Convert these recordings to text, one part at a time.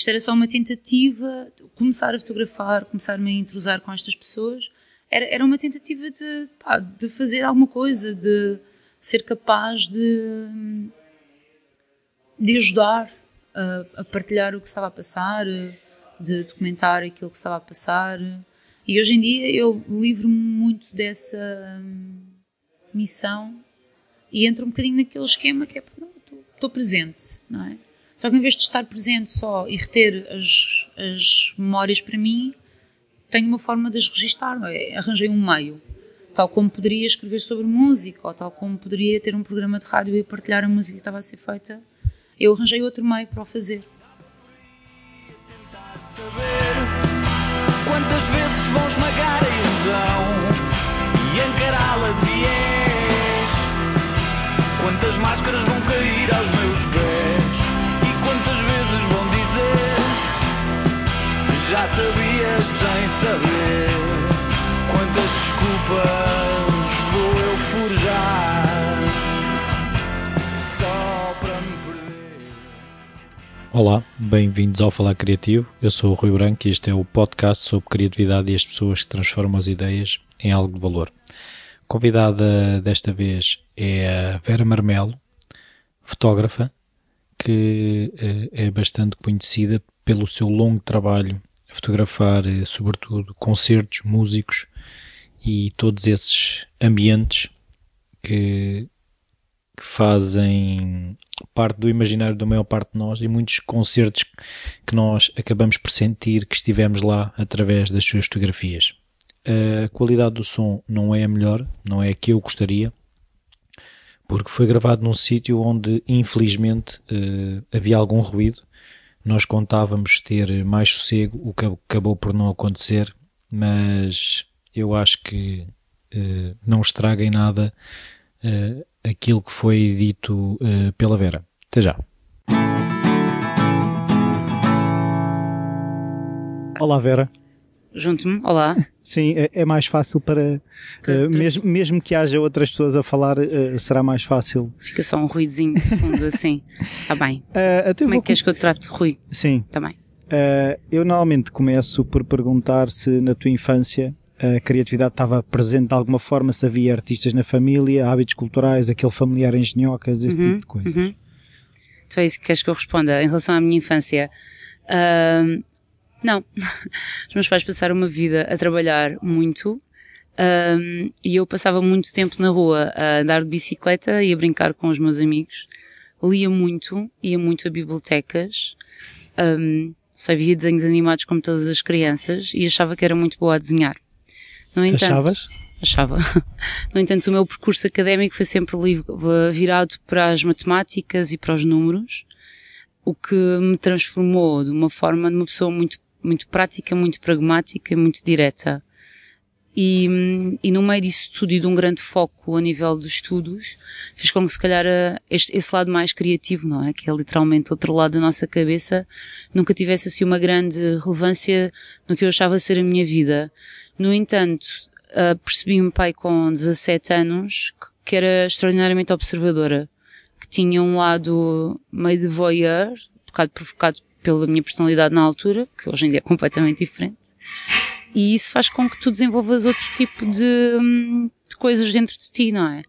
Isto era só uma tentativa, começar a fotografar, começar-me a entrosar com estas pessoas, era, era uma tentativa de, pá, de fazer alguma coisa, de ser capaz de, de ajudar a, a partilhar o que estava a passar, de documentar aquilo que estava a passar. E hoje em dia eu livro-me muito dessa hum, missão e entro um bocadinho naquele esquema que é, estou presente, não é? Só que em vez de estar presente só e reter as, as memórias para mim, tenho uma forma de as registar, é? arranjei um meio. Tal como poderia escrever sobre música, ou tal como poderia ter um programa de rádio e partilhar a música que estava a ser feita, eu arranjei outro meio para o fazer. Quantas vezes vão esmagar a ilusão e encará-la de? Quantas máscaras vão sabias sem saber quantas desculpas vou eu forjar só para me perder. Olá, bem-vindos ao Falar Criativo. Eu sou o Rui Branco e este é o podcast sobre criatividade e as pessoas que transformam as ideias em algo de valor. Convidada desta vez é a Vera Marmelo, fotógrafa, que eh, é bastante conhecida pelo seu longo trabalho a fotografar, eh, sobretudo, concertos, músicos e todos esses ambientes que, que fazem parte do imaginário da maior parte de nós e muitos concertos que nós acabamos por sentir que estivemos lá através das suas fotografias. A qualidade do som não é a melhor, não é a que eu gostaria, porque foi gravado num sítio onde infelizmente eh, havia algum ruído nós contávamos ter mais sossego, o que acabou por não acontecer, mas eu acho que uh, não estraga em nada uh, aquilo que foi dito uh, pela Vera. Até já. Olá Vera junto-me, olá. Sim, é, é mais fácil para, uh, mesmo, mesmo que haja outras pessoas a falar, uh, será mais fácil. Fica só um ruidozinho de fundo assim. Está bem. Uh, Como é que queres que eu te trate de Rui? Sim. Está bem. eu normalmente começo por perguntar se na tua infância a criatividade estava presente de alguma forma, se havia artistas na família, hábitos culturais, aquele familiar engenhocas, esse uhum, tipo de coisas. Uhum. Então é isso que queres que eu responda. Em relação à minha infância, uh, não. Os meus pais passaram uma vida a trabalhar muito um, e eu passava muito tempo na rua a andar de bicicleta e a brincar com os meus amigos. Lia muito, ia muito a bibliotecas, um, só via desenhos animados como todas as crianças e achava que era muito boa a desenhar. No entanto, Achavas? Achava. No entanto, o meu percurso académico foi sempre virado para as matemáticas e para os números, o que me transformou de uma forma de uma pessoa muito muito prática, muito pragmática e muito direta. E, e no meio disso tudo e de um grande foco a nível dos estudos, fez com que se calhar este, esse lado mais criativo, não é? Que é literalmente outro lado da nossa cabeça, nunca tivesse assim uma grande relevância no que eu achava ser a minha vida. No entanto, uh, percebi-me pai com 17 anos que, que era extraordinariamente observadora, que tinha um lado meio de voyeur, um bocado provocado pela minha personalidade na altura, que hoje em dia é completamente diferente. E isso faz com que tu desenvolvas outro tipo de, hum, de coisas dentro de ti, não é?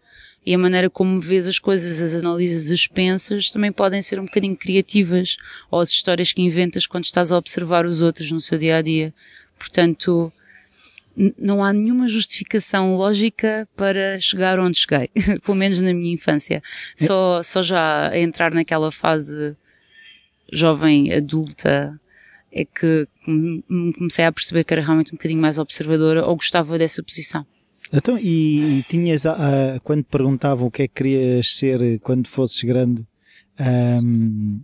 E a maneira como vês as coisas, as analisas, as pensas, também podem ser um bocadinho criativas. Ou as histórias que inventas quando estás a observar os outros no seu dia a dia. Portanto, não há nenhuma justificação lógica para chegar onde cheguei. Pelo menos na minha infância. Só, só já a entrar naquela fase jovem adulta é que comecei a perceber que era realmente um bocadinho mais observadora ou gostava dessa posição. Então, e, e tinhas, uh, quando perguntavam o que é que querias ser quando fosses grande, um,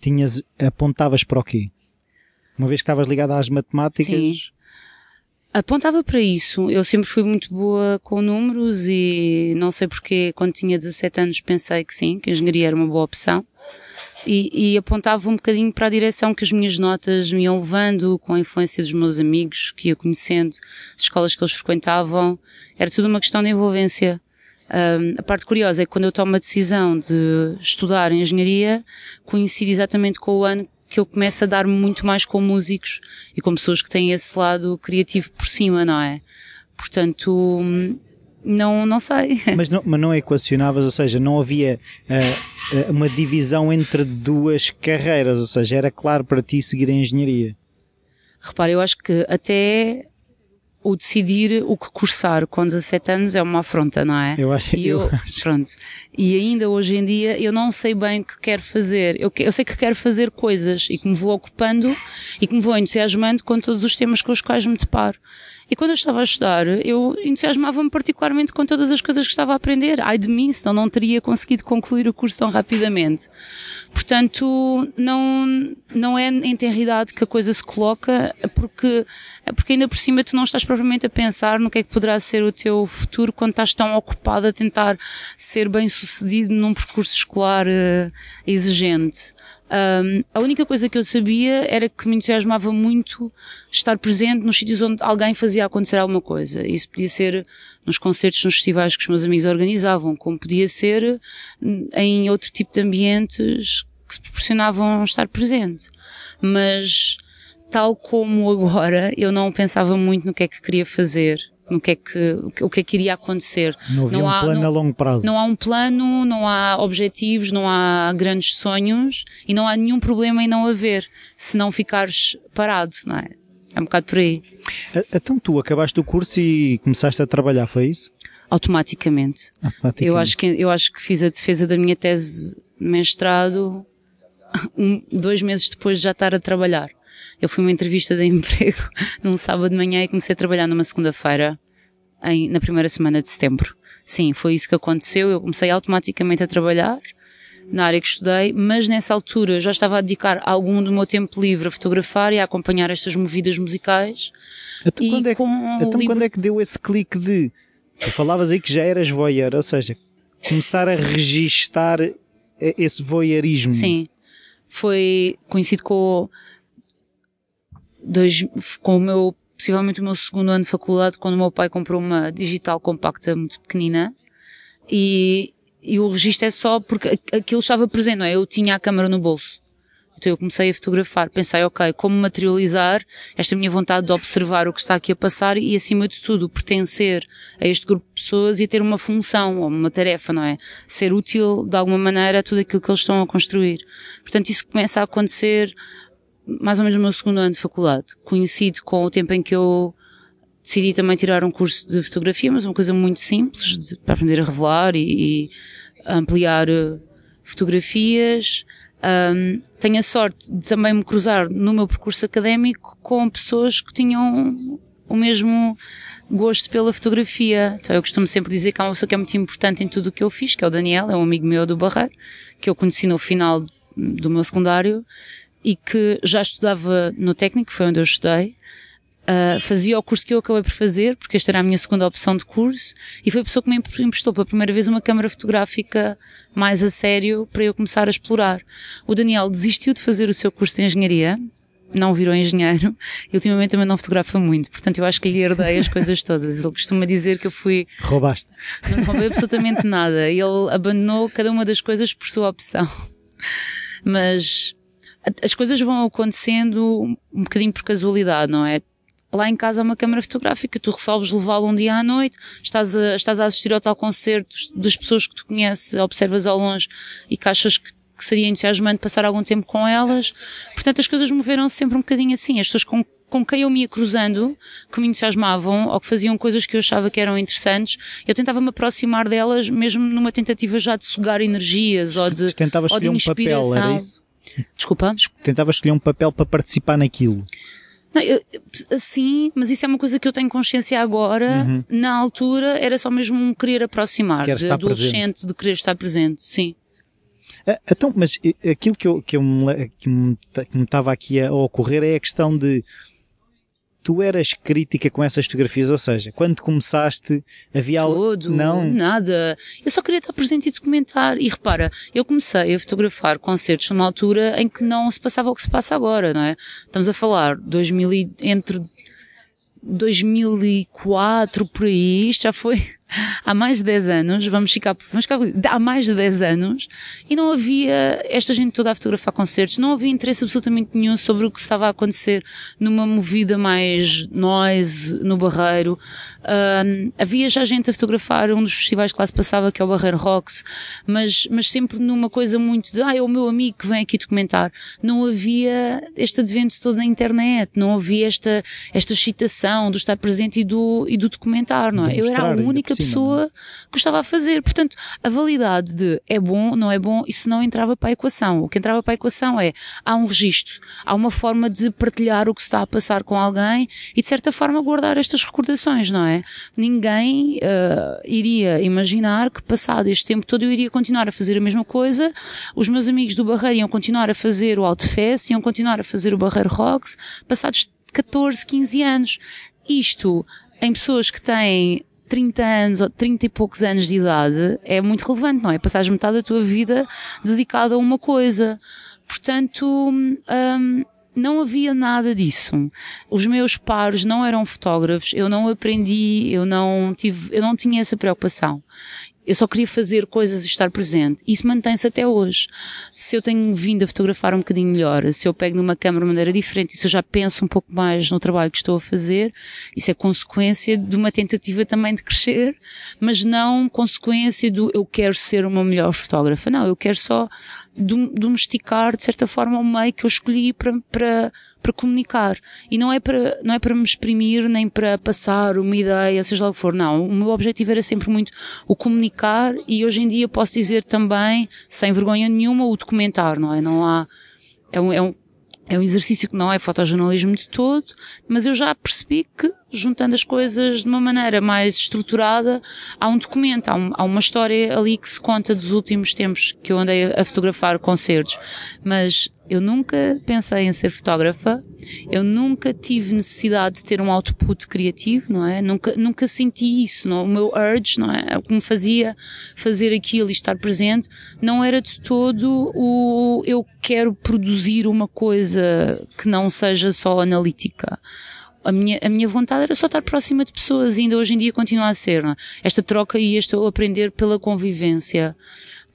tinhas, apontavas para o quê? Uma vez que estavas ligada às matemáticas? Sim. Apontava para isso. Eu sempre fui muito boa com números e não sei porque quando tinha 17 anos pensei que sim, que a engenharia era uma boa opção e, e, apontava um bocadinho para a direção que as minhas notas me iam levando, com a influência dos meus amigos que ia conhecendo, as escolas que eles frequentavam, era tudo uma questão de envolvência. Um, a parte curiosa é que quando eu tomo a decisão de estudar engenharia, coincide exatamente com o ano que eu começo a dar-me muito mais com músicos e com pessoas que têm esse lado criativo por cima, não é? Portanto, não, não sei. Mas não, mas não equacionavas, ou seja, não havia uh, uma divisão entre duas carreiras, ou seja, era claro para ti seguir a engenharia. Repara, eu acho que até o decidir o que cursar com 17 anos é uma afronta, não é? Eu acho. E eu, eu acho. Pronto. E ainda hoje em dia eu não sei bem o que quero fazer. Eu, eu sei que quero fazer coisas e que me vou ocupando e que me vou entusiasmando com todos os temas com os quais me deparo. E quando eu estava a estudar, eu entusiasmava-me particularmente com todas as coisas que estava a aprender. Ai de mim, senão não teria conseguido concluir o curso tão rapidamente. Portanto, não, não é em tenridade que a coisa se coloca, porque, porque ainda por cima tu não estás propriamente a pensar no que é que poderá ser o teu futuro quando estás tão ocupado a tentar ser bem sucedido num percurso escolar uh, exigente. Um, a única coisa que eu sabia era que me entusiasmava muito estar presente nos sítios onde alguém fazia acontecer alguma coisa. Isso podia ser nos concertos, nos festivais que os meus amigos organizavam, como podia ser em outro tipo de ambientes que se proporcionavam estar presente. Mas, tal como agora, eu não pensava muito no que é que queria fazer no que é que, o que é que iria acontecer. Não não um há, plano não, a longo prazo. Não há um plano, não há objetivos, não há grandes sonhos e não há nenhum problema em não haver, se não ficares parado, não é? É um bocado por aí. Então tu acabaste o curso e começaste a trabalhar, foi isso? Automaticamente. Automaticamente. Eu acho que, eu acho que fiz a defesa da minha tese de mestrado um, dois meses depois de já estar a trabalhar. Eu fui uma entrevista de emprego num sábado de manhã e comecei a trabalhar numa segunda-feira, na primeira semana de setembro. Sim, foi isso que aconteceu. Eu comecei automaticamente a trabalhar na área que estudei, mas nessa altura já estava a dedicar algum do meu tempo livre a fotografar e a acompanhar estas movidas musicais. Então, quando, é que, então livro... quando é que deu esse clique de. Tu falavas aí que já eras voyeur, ou seja, começar a registar esse voyeurismo. Sim. Foi conhecido com dois, com o meu, possivelmente o meu segundo ano de faculdade, quando o meu pai comprou uma digital compacta muito pequenina e, e o registro é só porque aquilo estava presente, não é? Eu tinha a câmera no bolso. Então eu comecei a fotografar, pensei, ok, como materializar esta minha vontade de observar o que está aqui a passar e, acima de tudo, pertencer a este grupo de pessoas e ter uma função ou uma tarefa, não é? Ser útil de alguma maneira a tudo aquilo que eles estão a construir. Portanto, isso começa a acontecer mais ou menos no meu segundo ano de faculdade, coincide com o tempo em que eu decidi também tirar um curso de fotografia, mas uma coisa muito simples, de, para aprender a revelar e, e ampliar uh, fotografias. Um, tenho a sorte de também me cruzar no meu percurso académico com pessoas que tinham o mesmo gosto pela fotografia. Então eu costumo sempre dizer que há uma pessoa que é muito importante em tudo o que eu fiz, que é o Daniel, é um amigo meu do Barreiro, que eu conheci no final do meu secundário e que já estudava no técnico, foi onde eu estudei, uh, fazia o curso que eu acabei por fazer, porque esta era a minha segunda opção de curso, e foi a pessoa que me emprestou pela primeira vez uma câmara fotográfica mais a sério para eu começar a explorar. O Daniel desistiu de fazer o seu curso de engenharia, não virou engenheiro e ultimamente também não fotografa muito, portanto eu acho que lhe herdei as coisas todas. Ele costuma dizer que eu fui. Roubaste. Não roubei absolutamente nada. Ele abandonou cada uma das coisas por sua opção. Mas as coisas vão acontecendo um bocadinho por casualidade, não é? Lá em casa há uma câmara fotográfica, tu resolves levá-la um dia à noite, estás a, estás a assistir ao tal concerto das pessoas que tu conheces, observas ao longe e que achas que, que seria entusiasmante passar algum tempo com elas. Portanto, as coisas moveram-se sempre um bocadinho assim. As pessoas com, com quem eu me ia cruzando, que me entusiasmavam ou que faziam coisas que eu achava que eram interessantes, eu tentava me aproximar delas mesmo numa tentativa já de sugar energias ou de, ou de um inspiração. papel, era isso? Desculpa? Tentava escolher um papel para participar naquilo. Não, eu, sim, mas isso é uma coisa que eu tenho consciência agora. Uhum. Na altura era só mesmo um querer aproximar, Quer de adolescente, presente. de querer estar presente, sim. Ah, então, mas aquilo que, eu, que, eu me, que me estava aqui a ocorrer é a questão de tu eras crítica com essas fotografias, ou seja, quando começaste havia algo... Não? Nada. Eu só queria estar presente e documentar. E repara, eu comecei a fotografar concertos numa altura em que não se passava o que se passa agora, não é? Estamos a falar 2000 e, entre 2004 por aí, isto já foi há mais de 10 anos, vamos ficar, vamos ficar, há mais de 10 anos, e não havia esta gente toda a fotografar concertos, não havia interesse absolutamente nenhum sobre o que estava a acontecer numa movida mais noise, no Barreiro. Havia já gente a fotografar um dos festivais que lá se passava, que é o Barreiro Rocks, mas, mas sempre numa coisa muito de, ah, é o meu amigo que vem aqui documentar. Não havia este advento todo na internet, não havia esta, esta excitação do estar presente e do, e do documentar, não é? Eu era a única pessoa que estava a fazer. Portanto, a validade de é bom, não é bom, isso não entrava para a equação. O que entrava para a equação é, há um registro, há uma forma de partilhar o que se está a passar com alguém e de certa forma guardar estas recordações, não é? Ninguém uh, iria imaginar que passado este tempo todo eu iria continuar a fazer a mesma coisa, os meus amigos do Barreiro iam continuar a fazer o Outfest, iam continuar a fazer o Barreiro Rocks, passados 14, 15 anos. Isto, em pessoas que têm 30 anos ou 30 e poucos anos de idade, é muito relevante, não é? Passares metade da tua vida dedicada a uma coisa. Portanto, um, não havia nada disso. Os meus pares não eram fotógrafos, eu não aprendi, eu não tive, eu não tinha essa preocupação. Eu só queria fazer coisas e estar presente. Isso mantém-se até hoje. Se eu tenho vindo a fotografar um bocadinho melhor, se eu pego numa câmera de maneira diferente, se eu já penso um pouco mais no trabalho que estou a fazer, isso é consequência de uma tentativa também de crescer, mas não consequência do eu quero ser uma melhor fotógrafa. Não, eu quero só domesticar, de certa forma, o meio que eu escolhi para, para, para comunicar. E não é para, não é para me exprimir, nem para passar uma ideia, seja lá o que for. Não. O meu objetivo era sempre muito o comunicar e hoje em dia posso dizer também, sem vergonha nenhuma, o documentar, não é? Não há, é um, é um, é um exercício que não é fotojornalismo de todo, mas eu já percebi que juntando as coisas de uma maneira mais estruturada, há um documento, há, um, há, uma história ali que se conta dos últimos tempos que eu andei a fotografar concertos. Mas eu nunca pensei em ser fotógrafa, eu nunca tive necessidade de ter um output criativo, não é? Nunca, nunca senti isso, não? É? o meu urge, não é? O que me fazia fazer aquilo e estar presente, não era de todo o eu quero produzir uma coisa que não seja só analítica a minha, a minha vontade era só estar próxima de pessoas, e ainda hoje em dia continua a ser. É? Esta troca e este aprender pela convivência.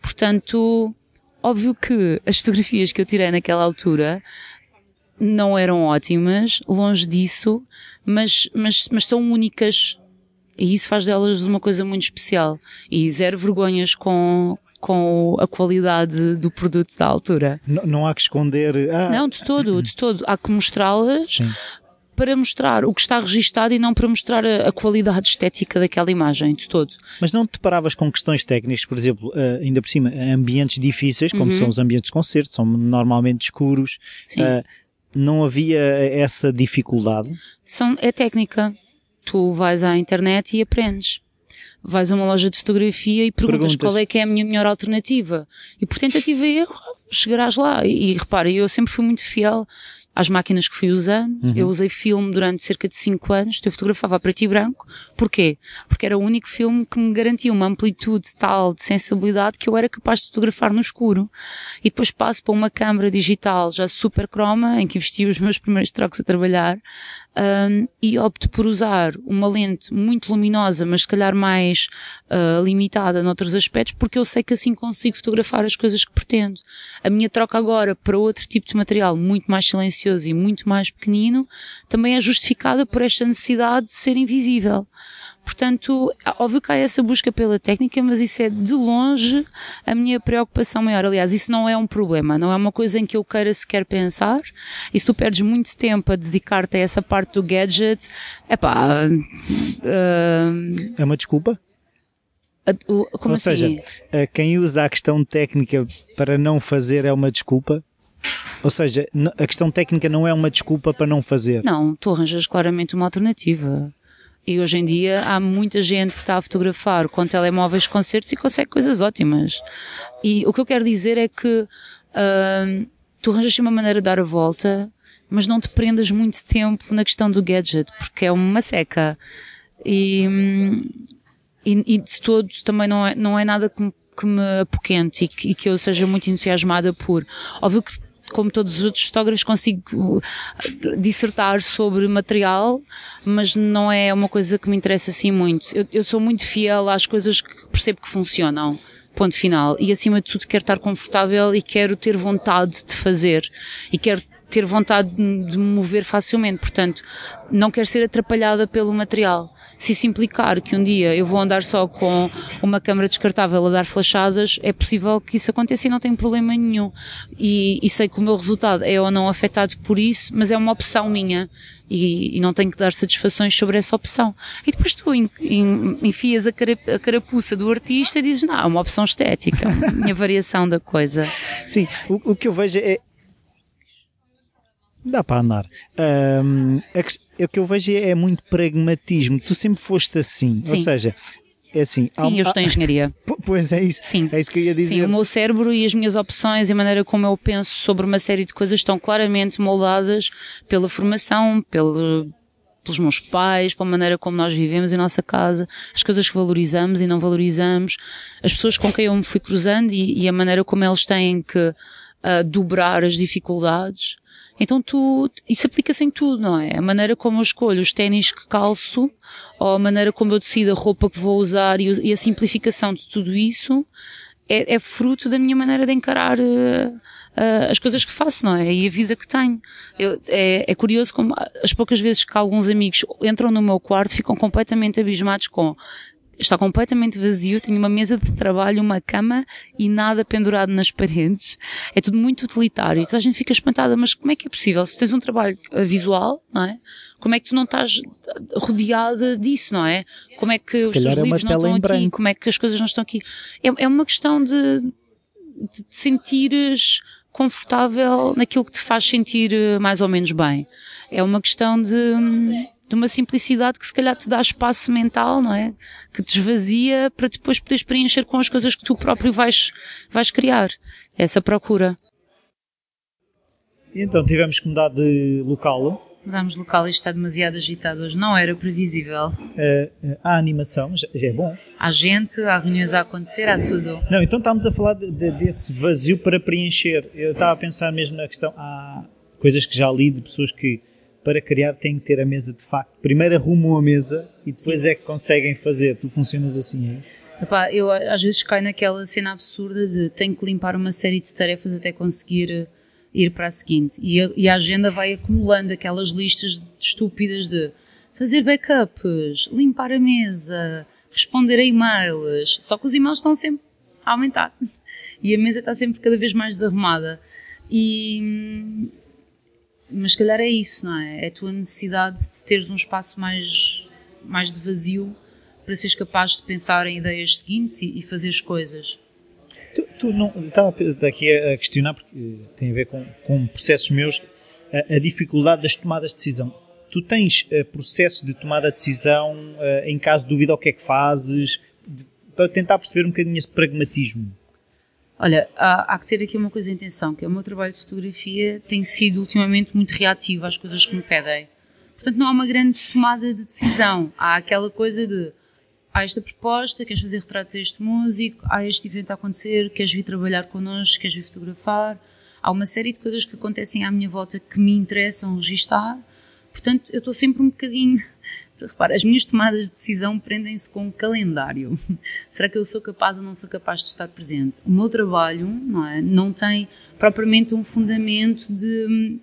Portanto, óbvio que as fotografias que eu tirei naquela altura não eram ótimas, longe disso, mas, mas, mas são únicas. E isso faz delas uma coisa muito especial. E zero vergonhas com, com a qualidade do produto da altura. Não, não há que esconder. Ah. Não, de todo, de todo. Há que mostrá-las para mostrar o que está registado e não para mostrar a, a, qualidade estética daquela imagem de todo. Mas não te deparavas com questões técnicas, por exemplo, uh, ainda por cima, ambientes difíceis, como uhum. são os ambientes de concerto, são normalmente escuros. Sim. Uh, não havia essa dificuldade? São, é técnica. Tu vais à internet e aprendes vais a uma loja de fotografia e perguntas, perguntas, qual é que é a minha melhor alternativa. E por tentativa e erro, chegarás lá. E, e repara, eu sempre fui muito fiel às máquinas que fui usando. Uhum. Eu usei filme durante cerca de 5 anos, eu fotografava a preto e branco. Porquê? Porque era o único filme que me garantia uma amplitude tal de sensibilidade que eu era capaz de fotografar no escuro. E depois passo para uma câmera digital já super croma, em que investi os meus primeiros trocos a trabalhar, um, e opto por usar uma lente muito luminosa, mas se calhar mais uh, limitada noutros aspectos, porque eu sei que assim consigo fotografar as coisas que pretendo. A minha troca agora para outro tipo de material muito mais silencioso e muito mais pequenino também é justificada por esta necessidade de ser invisível. Portanto, óbvio que há essa busca pela técnica, mas isso é de longe a minha preocupação maior. Aliás, isso não é um problema, não é uma coisa em que eu queira sequer pensar. E se tu perdes muito tempo a dedicar-te a essa parte do gadget, epá. Uh, é uma desculpa? Como Ou assim? seja, quem usa a questão técnica para não fazer é uma desculpa? Ou seja, a questão técnica não é uma desculpa para não fazer? Não, tu arranjas claramente uma alternativa. E hoje em dia há muita gente que está a fotografar com telemóveis concertos e consegue coisas ótimas. E o que eu quero dizer é que uh, tu arranjas uma maneira de dar a volta, mas não te prendas muito tempo na questão do gadget, porque é uma seca. E, e, e de todos também não é, não é nada que me, que me apoquente e que, e que eu seja muito entusiasmada por. Óbvio que como todos os outros fotógrafos, consigo dissertar sobre material, mas não é uma coisa que me interessa assim muito. Eu, eu sou muito fiel às coisas que percebo que funcionam. Ponto final. E acima de tudo quero estar confortável e quero ter vontade de fazer. E quero ter vontade de me mover facilmente. Portanto, não quero ser atrapalhada pelo material. Se isso implicar que um dia eu vou andar só com uma câmara descartável a dar flachadas, é possível que isso aconteça e não tem problema nenhum. E, e sei que o meu resultado é ou não afetado por isso, mas é uma opção minha. E, e, não tenho que dar satisfações sobre essa opção. E depois tu enfias a, cara, a carapuça do artista e dizes, não, é uma opção estética, a minha variação da coisa. Sim, o, o que eu vejo é, Dá para andar. Um, é, o que eu vejo é, é, muito pragmatismo. Tu sempre foste assim. Sim. Ou seja, é assim. Sim, há, eu estou em engenharia. Pois é isso. Sim. É isso que eu ia dizer. Sim, o meu cérebro e as minhas opções e a maneira como eu penso sobre uma série de coisas estão claramente moldadas pela formação, pelo, pelos meus pais, pela maneira como nós vivemos em nossa casa, as coisas que valorizamos e não valorizamos, as pessoas com quem eu me fui cruzando e, e a maneira como eles têm que uh, dobrar as dificuldades. Então tu, isso aplica-se em tudo, não é? A maneira como eu escolho os ténis que calço, ou a maneira como eu decido a roupa que vou usar e, e a simplificação de tudo isso é, é, fruto da minha maneira de encarar uh, uh, as coisas que faço, não é? E a vida que tenho. Eu, é, é curioso como as poucas vezes que alguns amigos entram no meu quarto ficam completamente abismados com está completamente vazio, tenho uma mesa de trabalho, uma cama e nada pendurado nas paredes. É tudo muito utilitário. Então a gente fica espantada, mas como é que é possível? Se tens um trabalho visual, não é? Como é que tu não estás rodeada disso, não é? Como é que Se os teus é livros não estão aqui? Branco. Como é que as coisas não estão aqui? É, é uma questão de, de te sentires confortável naquilo que te faz sentir eh, mais ou menos bem. É uma questão de hum, de uma simplicidade que se calhar te dá espaço mental, não é? Que te esvazia para depois poderes preencher com as coisas que tu próprio vais, vais criar. Essa procura. Então tivemos que mudar de local. Mudámos de local e está demasiado agitado hoje. Não era previsível. Uh, há animação, já, já, é bom. Há gente, há reuniões a acontecer, há tudo. Não, então estávamos a falar de, de, desse vazio para preencher. Eu estava a pensar mesmo na questão. Há coisas que já li de pessoas que para criar têm que ter a mesa de facto. Primeiro arrumam a mesa e depois Sim. é que conseguem fazer. Tu funcionas assim, é isso? Epá, eu às vezes caio naquela cena absurda de tenho que limpar uma série de tarefas até conseguir eh, ir para a seguinte. E a, e a agenda vai acumulando aquelas listas estúpidas de fazer backups, limpar a mesa, responder a e-mails. Só que os e-mails estão sempre a aumentar. E a mesa está sempre cada vez mais desarrumada. E, hum, mas calhar é isso, não é? É a tua necessidade de teres um espaço mais, mais de vazio para seres capaz de pensar em ideias seguintes e, e fazer as coisas. Tu, tu não, estava aqui a questionar, porque tem a ver com, com processos meus, a, a dificuldade das tomadas de decisão. Tu tens uh, processo de tomada de decisão, uh, em caso de dúvida, o que é que fazes, de, para tentar perceber um bocadinho esse pragmatismo. Olha, há, há, que ter aqui uma coisa em atenção, que é o meu trabalho de fotografia tem sido ultimamente muito reativo às coisas que me pedem. Portanto, não há uma grande tomada de decisão. Há aquela coisa de há esta proposta, queres fazer retratos a este músico, há este evento a acontecer, queres vir trabalhar connosco, queres vir fotografar. Há uma série de coisas que acontecem à minha volta que me interessam registar. Portanto, eu estou sempre um bocadinho repara, as minhas tomadas de decisão prendem-se com um calendário. Será que eu sou capaz ou não sou capaz de estar presente? O meu trabalho não, é, não tem propriamente um fundamento de,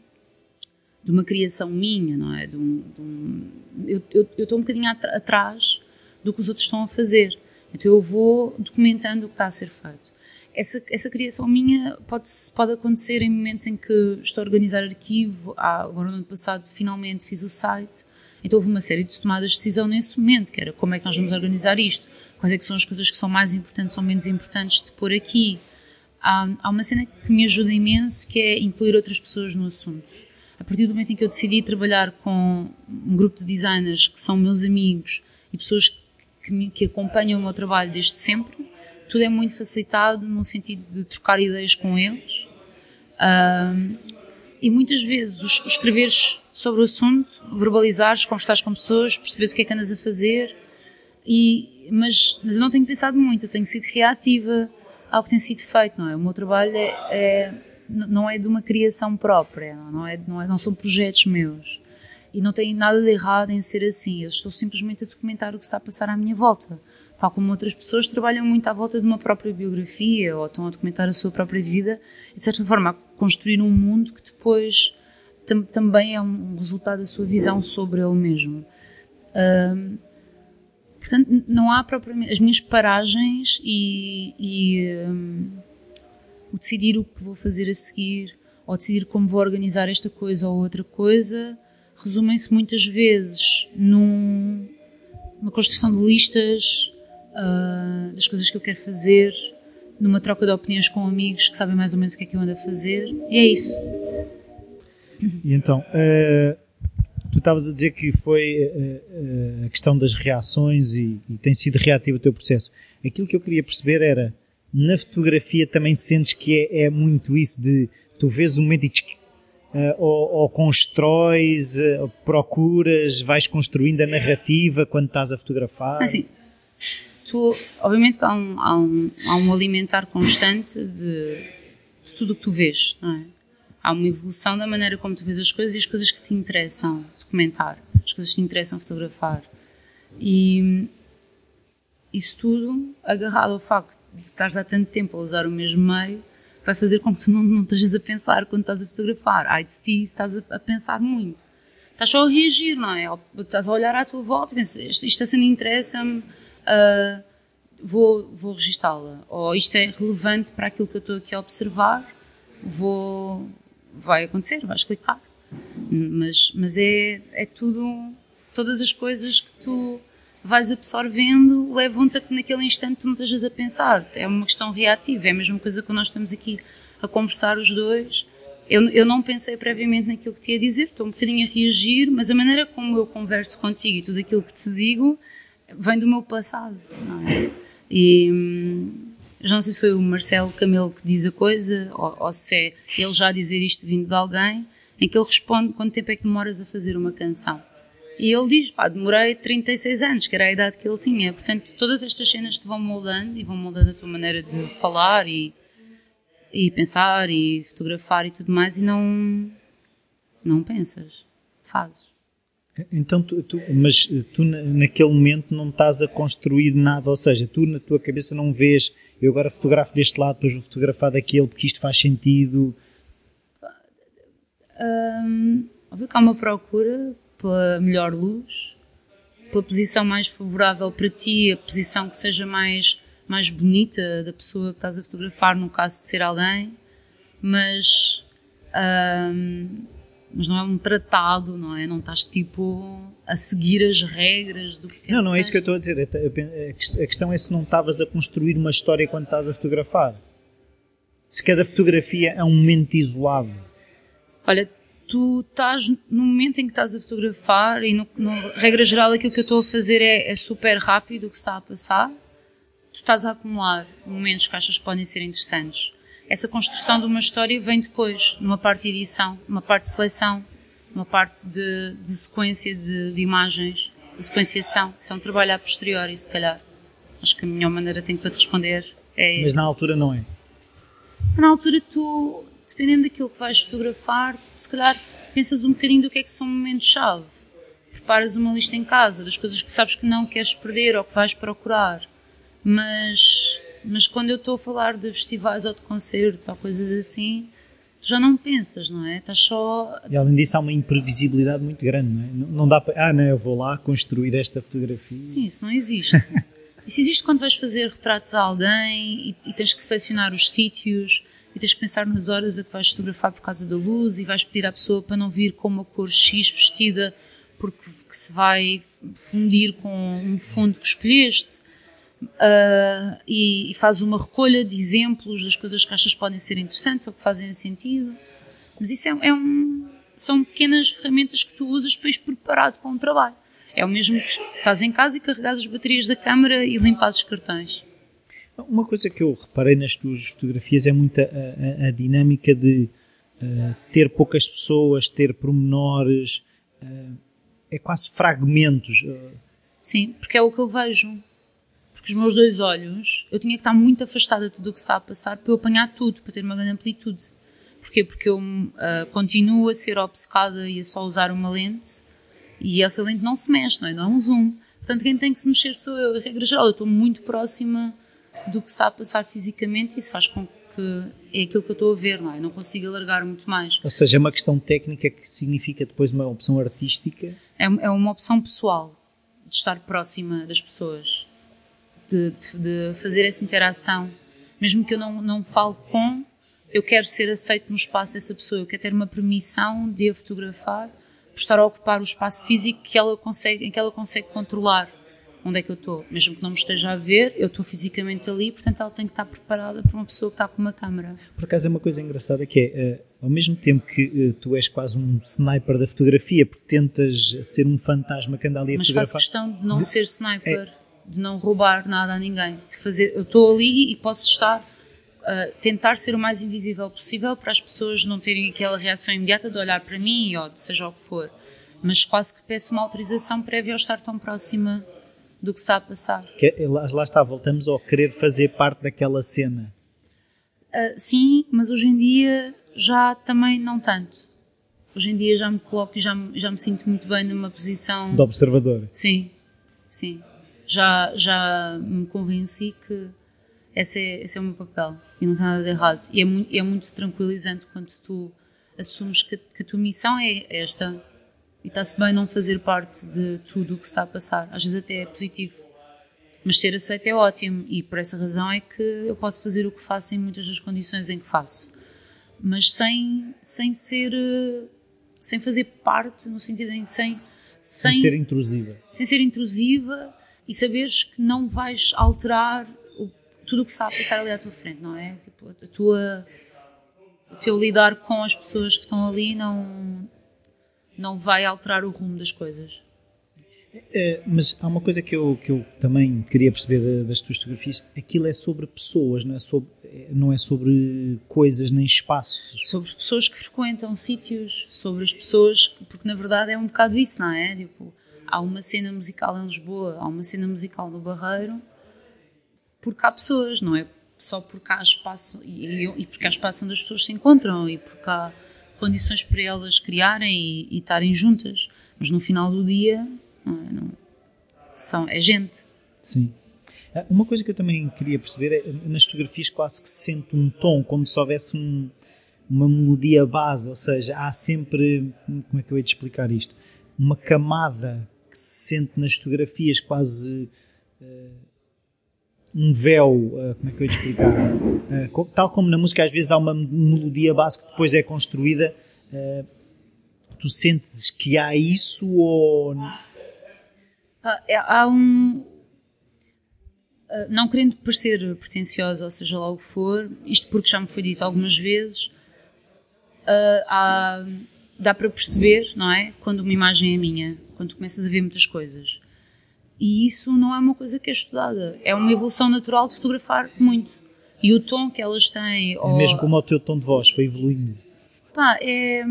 de uma criação minha, não é? De um, de um, eu, eu, eu estou um bocadinho atrás do que os outros estão a fazer. Então eu vou documentando o que está a ser feito. Essa, essa criação minha pode, pode acontecer em momentos em que estou a organizar arquivo. Ah, agora, no ano passado, finalmente fiz o site então houve uma série de tomadas de decisão nesse momento, que era como é que nós vamos organizar isto, quais é que são as coisas que são mais importantes ou menos importantes de pôr aqui. Há, uma cena que me ajuda imenso, que é incluir outras pessoas no assunto. A partir do momento em que eu decidi trabalhar com um grupo de designers que são meus amigos e pessoas que, me, que acompanham o meu trabalho desde sempre, tudo é muito facilitado no sentido de trocar ideias com eles. Um, e muitas vezes os, escreveres sobre o assunto, verbalizares, conversares com pessoas, perceberes o que é que andas a fazer, e, mas, mas eu não tenho pensado muito, eu tenho sido reativa ao que tem sido feito, não é? O meu trabalho é, é, não é de uma criação própria, não, é, não, é, não são projetos meus. E não tem nada de errado em ser assim. Eu estou simplesmente a documentar o que está a passar à minha volta. Tal como outras pessoas trabalham muito à volta de uma própria biografia ou estão a documentar a sua própria vida e, de certa forma, construir um mundo que depois tam também é um resultado da sua visão sobre ele mesmo. Um, portanto, não há propriamente. As minhas paragens e, e um, o decidir o que vou fazer a seguir ou decidir como vou organizar esta coisa ou outra coisa resumem-se muitas vezes num, numa construção de listas uh, das coisas que eu quero fazer, numa troca de opiniões com amigos que sabem mais ou menos o que é que eu ando a fazer, e é isso. E então, uh, tu estavas a dizer que foi uh, a questão das reações e, e, tem sido reativo o teu processo. Aquilo que eu queria perceber era, na fotografia também sentes que é, é muito isso de tu vês um momento e uh, ou, ou, constróis, uh, procuras, vais construindo a narrativa quando estás a fotografar? Assim, tu, obviamente que há um, há um, há um alimentar constante de, de tudo o que tu vês, não é? Há uma evolução da maneira como tu vês as coisas e as coisas que te interessam documentar, as coisas que te interessam fotografar. E isso tudo agarrado ao facto de estares há tanto tempo a usar o mesmo meio vai fazer com que tu não, não estejas a pensar quando estás a fotografar. Ai de ti, estás a, a, pensar muito. Estás só a reagir, não é? Estás a olhar à tua volta e pensas, isto, isto assim interessa-me, uh, vou, vou registá-la. Ou isto é relevante para aquilo que eu estou aqui a observar, vou, vai acontecer, vais clicar. Mas, mas é, é tudo, todas as coisas que tu vais absorvendo, levam-te a que naquele instante tu não estejas a pensar. É uma questão reativa, é a mesma coisa que nós estamos aqui a conversar os dois. Eu, eu não pensei previamente naquilo que te ia dizer, estou um bocadinho a reagir, mas a maneira como eu converso contigo e tudo aquilo que te digo vem do meu passado, não é? E hum, já não sei se foi o Marcelo Camelo que diz a coisa, ou, ou se é ele já dizer isto vindo de alguém, em que ele responde quanto tempo é que demoras a fazer uma canção. E ele diz, pá, demorei 36 anos, que era a idade que ele tinha. Portanto, todas estas cenas te vão moldando e vão moldando a tua maneira de falar e, e pensar e fotografar e tudo mais e não, não pensas, fazes. Então, tu, tu, mas tu naquele momento não estás a construir nada, ou seja, tu na tua cabeça não vês, eu agora fotografo deste lado, depois vou fotografar daquele porque isto faz sentido. Um, óbvio que há uma procura pela melhor luz, pela posição mais favorável para ti, a posição que seja mais, mais bonita da pessoa que estás a fotografar, no caso de ser alguém, mas, mas não é um tratado, não é? Não estás tipo a seguir as regras do que Não, não é isso que eu estou a dizer. A questão é se não estavas a construir uma história quando estás a fotografar. Se cada fotografia é um momento isolado. Olha, tu estás no momento em que estás a fotografar e no, no regra geral aquilo que eu estou a fazer é, é, super rápido o que está a passar tu estás a acumular momentos que achas que podem ser interessantes essa construção de uma história vem depois numa parte de edição numa parte de seleção numa parte de, de sequência de, de, imagens de sequenciação isso é um trabalho a posteriori se calhar acho que a melhor maneira tenho para te responder é mas na altura não é na altura tu dependendo daquilo que vais fotografar, se calhar pensas um bocadinho do que é que são momentos-chave. Preparas uma lista em casa das coisas que sabes que não queres perder ou que vais procurar. Mas, mas quando eu estou a falar de festivais ou de concertos ou coisas assim, tu já não pensas, não é? Estás só. E além disso, há uma imprevisibilidade muito grande, não é? Não, não dá para. Ah, não, eu vou lá construir esta fotografia. Sim, isso não existe. isso existe quando vais fazer retratos a alguém e, e tens que selecionar os sítios e tens que pensar nas horas a que vais fotografar por causa da luz e vais pedir à pessoa para não vir com uma cor X vestida porque se vai fundir com um fundo que escolheste uh, e, e fazes uma recolha de exemplos das coisas que achas que podem ser interessantes ou que fazem sentido mas isso é, é um, são pequenas ferramentas que tu usas para ir preparado para um trabalho é o mesmo que estás em casa e carregas as baterias da câmara e limpas os cartões uma coisa que eu reparei nas tuas fotografias é muito a, a, a dinâmica de uh, ter poucas pessoas, ter pormenores, uh, é quase fragmentos. Sim, porque é o que eu vejo. Porque os meus dois olhos, eu tinha que estar muito afastada de tudo o que está a passar para eu apanhar tudo, para ter uma grande amplitude. Porquê? Porque eu uh, continuo a ser obcecada e a só usar uma lente e essa lente não se mexe, não é? Não é um zoom. Portanto, quem tem que se mexer sou eu. Em regra geral, eu estou muito próxima do que está a passar fisicamente e isso faz com que é aquilo que eu estou a ver, não é? Não consigo alargar muito mais. Ou seja, é uma questão técnica que significa depois uma opção artística? É, é uma opção pessoal, de estar próxima das pessoas, de, de, de fazer essa interação. Mesmo que eu não, não fale com, eu quero ser aceito no espaço dessa pessoa, eu quero ter uma permissão de a fotografar por estar a ocupar o espaço físico que ela consegue, em que ela consegue controlar onde é que eu estou. Mesmo que não me esteja a ver, eu estou fisicamente ali, portanto ela tem que estar preparada para uma pessoa que está com uma câmera. Por acaso é uma coisa engraçada que é, uh, ao mesmo tempo que uh, tu és quase um sniper da fotografia, porque tentas ser um fantasma que anda ali a Mas fotografar. Mas faço questão de não de... ser sniper, é... de não roubar nada a ninguém. De fazer, eu estou ali e posso estar uh, tentar ser o mais invisível possível para as pessoas não terem aquela reação imediata de olhar para mim ou de seja o que for. Mas quase que peço uma autorização prévia ao estar tão próxima do que está a passar. Que, é, lá, lá, está, voltamos ao querer fazer parte daquela cena. Uh, sim, mas hoje em dia já também não tanto. Hoje em dia já me coloco e já, já me sinto muito bem numa posição. De observador. Sim, sim. Já, já me convenci que esse é, esse é o meu papel e não tem nada de errado. E é muito, é muito tranquilizante quando tu assumes que, que a tua missão é esta e está-se bem não fazer parte de tudo o que está a passar. Às vezes até é positivo. Mas ser aceito é ótimo e por essa razão é que eu posso fazer o que faço em muitas das condições em que faço. Mas sem, sem ser. sem fazer parte, no sentido em sem, sem. Sem ser intrusiva. Sem ser intrusiva e saberes que não vais alterar o, tudo o que está a passar ali à tua frente, não é? Tipo, a tua. O teu lidar com as pessoas que estão ali não, não vai alterar o rumo das coisas. É, mas há uma coisa que eu, que eu também queria perceber das tuas fotografias: aquilo é sobre pessoas, não é sobre, não é sobre coisas nem espaços. Sobre pessoas que frequentam sítios, sobre as pessoas, porque na verdade é um bocado isso, não é? Tipo, há uma cena musical em Lisboa, há uma cena musical no Barreiro, porque há pessoas, não é? Só porque há espaço, e, e porque há espaço onde as pessoas se encontram, e porque há condições para elas criarem e, estarem juntas. Mas no final do dia, não é, não, são, é gente. Sim. Ah, uma coisa que eu também queria perceber é, nas fotografias quase que se sente um tom, como se houvesse um, uma melodia base, ou seja, há sempre, como é que eu ia te explicar isto? Uma camada que se sente nas fotografias, quase uh, um véu, uh, como é que eu ia te explicar? Uh, tal como na música às vezes há uma melodia base que depois é construída, tu sentes que há isso ou... É, há um... Não querendo parecer pretenciosa, ou seja lá o que for, isto porque já me foi dito algumas vezes, há, dá para perceber, não é? Quando uma imagem é minha, quando começas a ver muitas coisas e isso não é uma coisa que é estudada. É uma evolução natural de fotografar muito. E o tom que elas têm. É ou... mesmo como o teu tom de voz, foi evoluindo. Pá, é,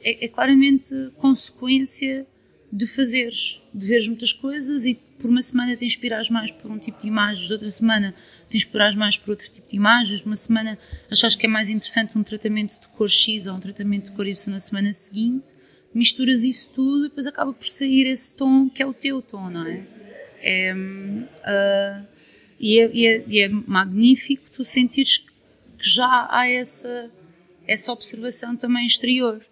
é, é, claramente consequência de fazeres, de veres muitas coisas e por uma semana te inspirares mais por um tipo de imagens, outra semana te inspirares mais por outro tipo de imagens, uma semana achas que é mais interessante um tratamento de cor X ou um tratamento de cor Y na semana seguinte misturas isso tudo e depois acaba por sair esse tom que é o teu tom, não é? é uh, e, é, e, é, e é magnífico tu sentires que já há essa, essa observação também exterior.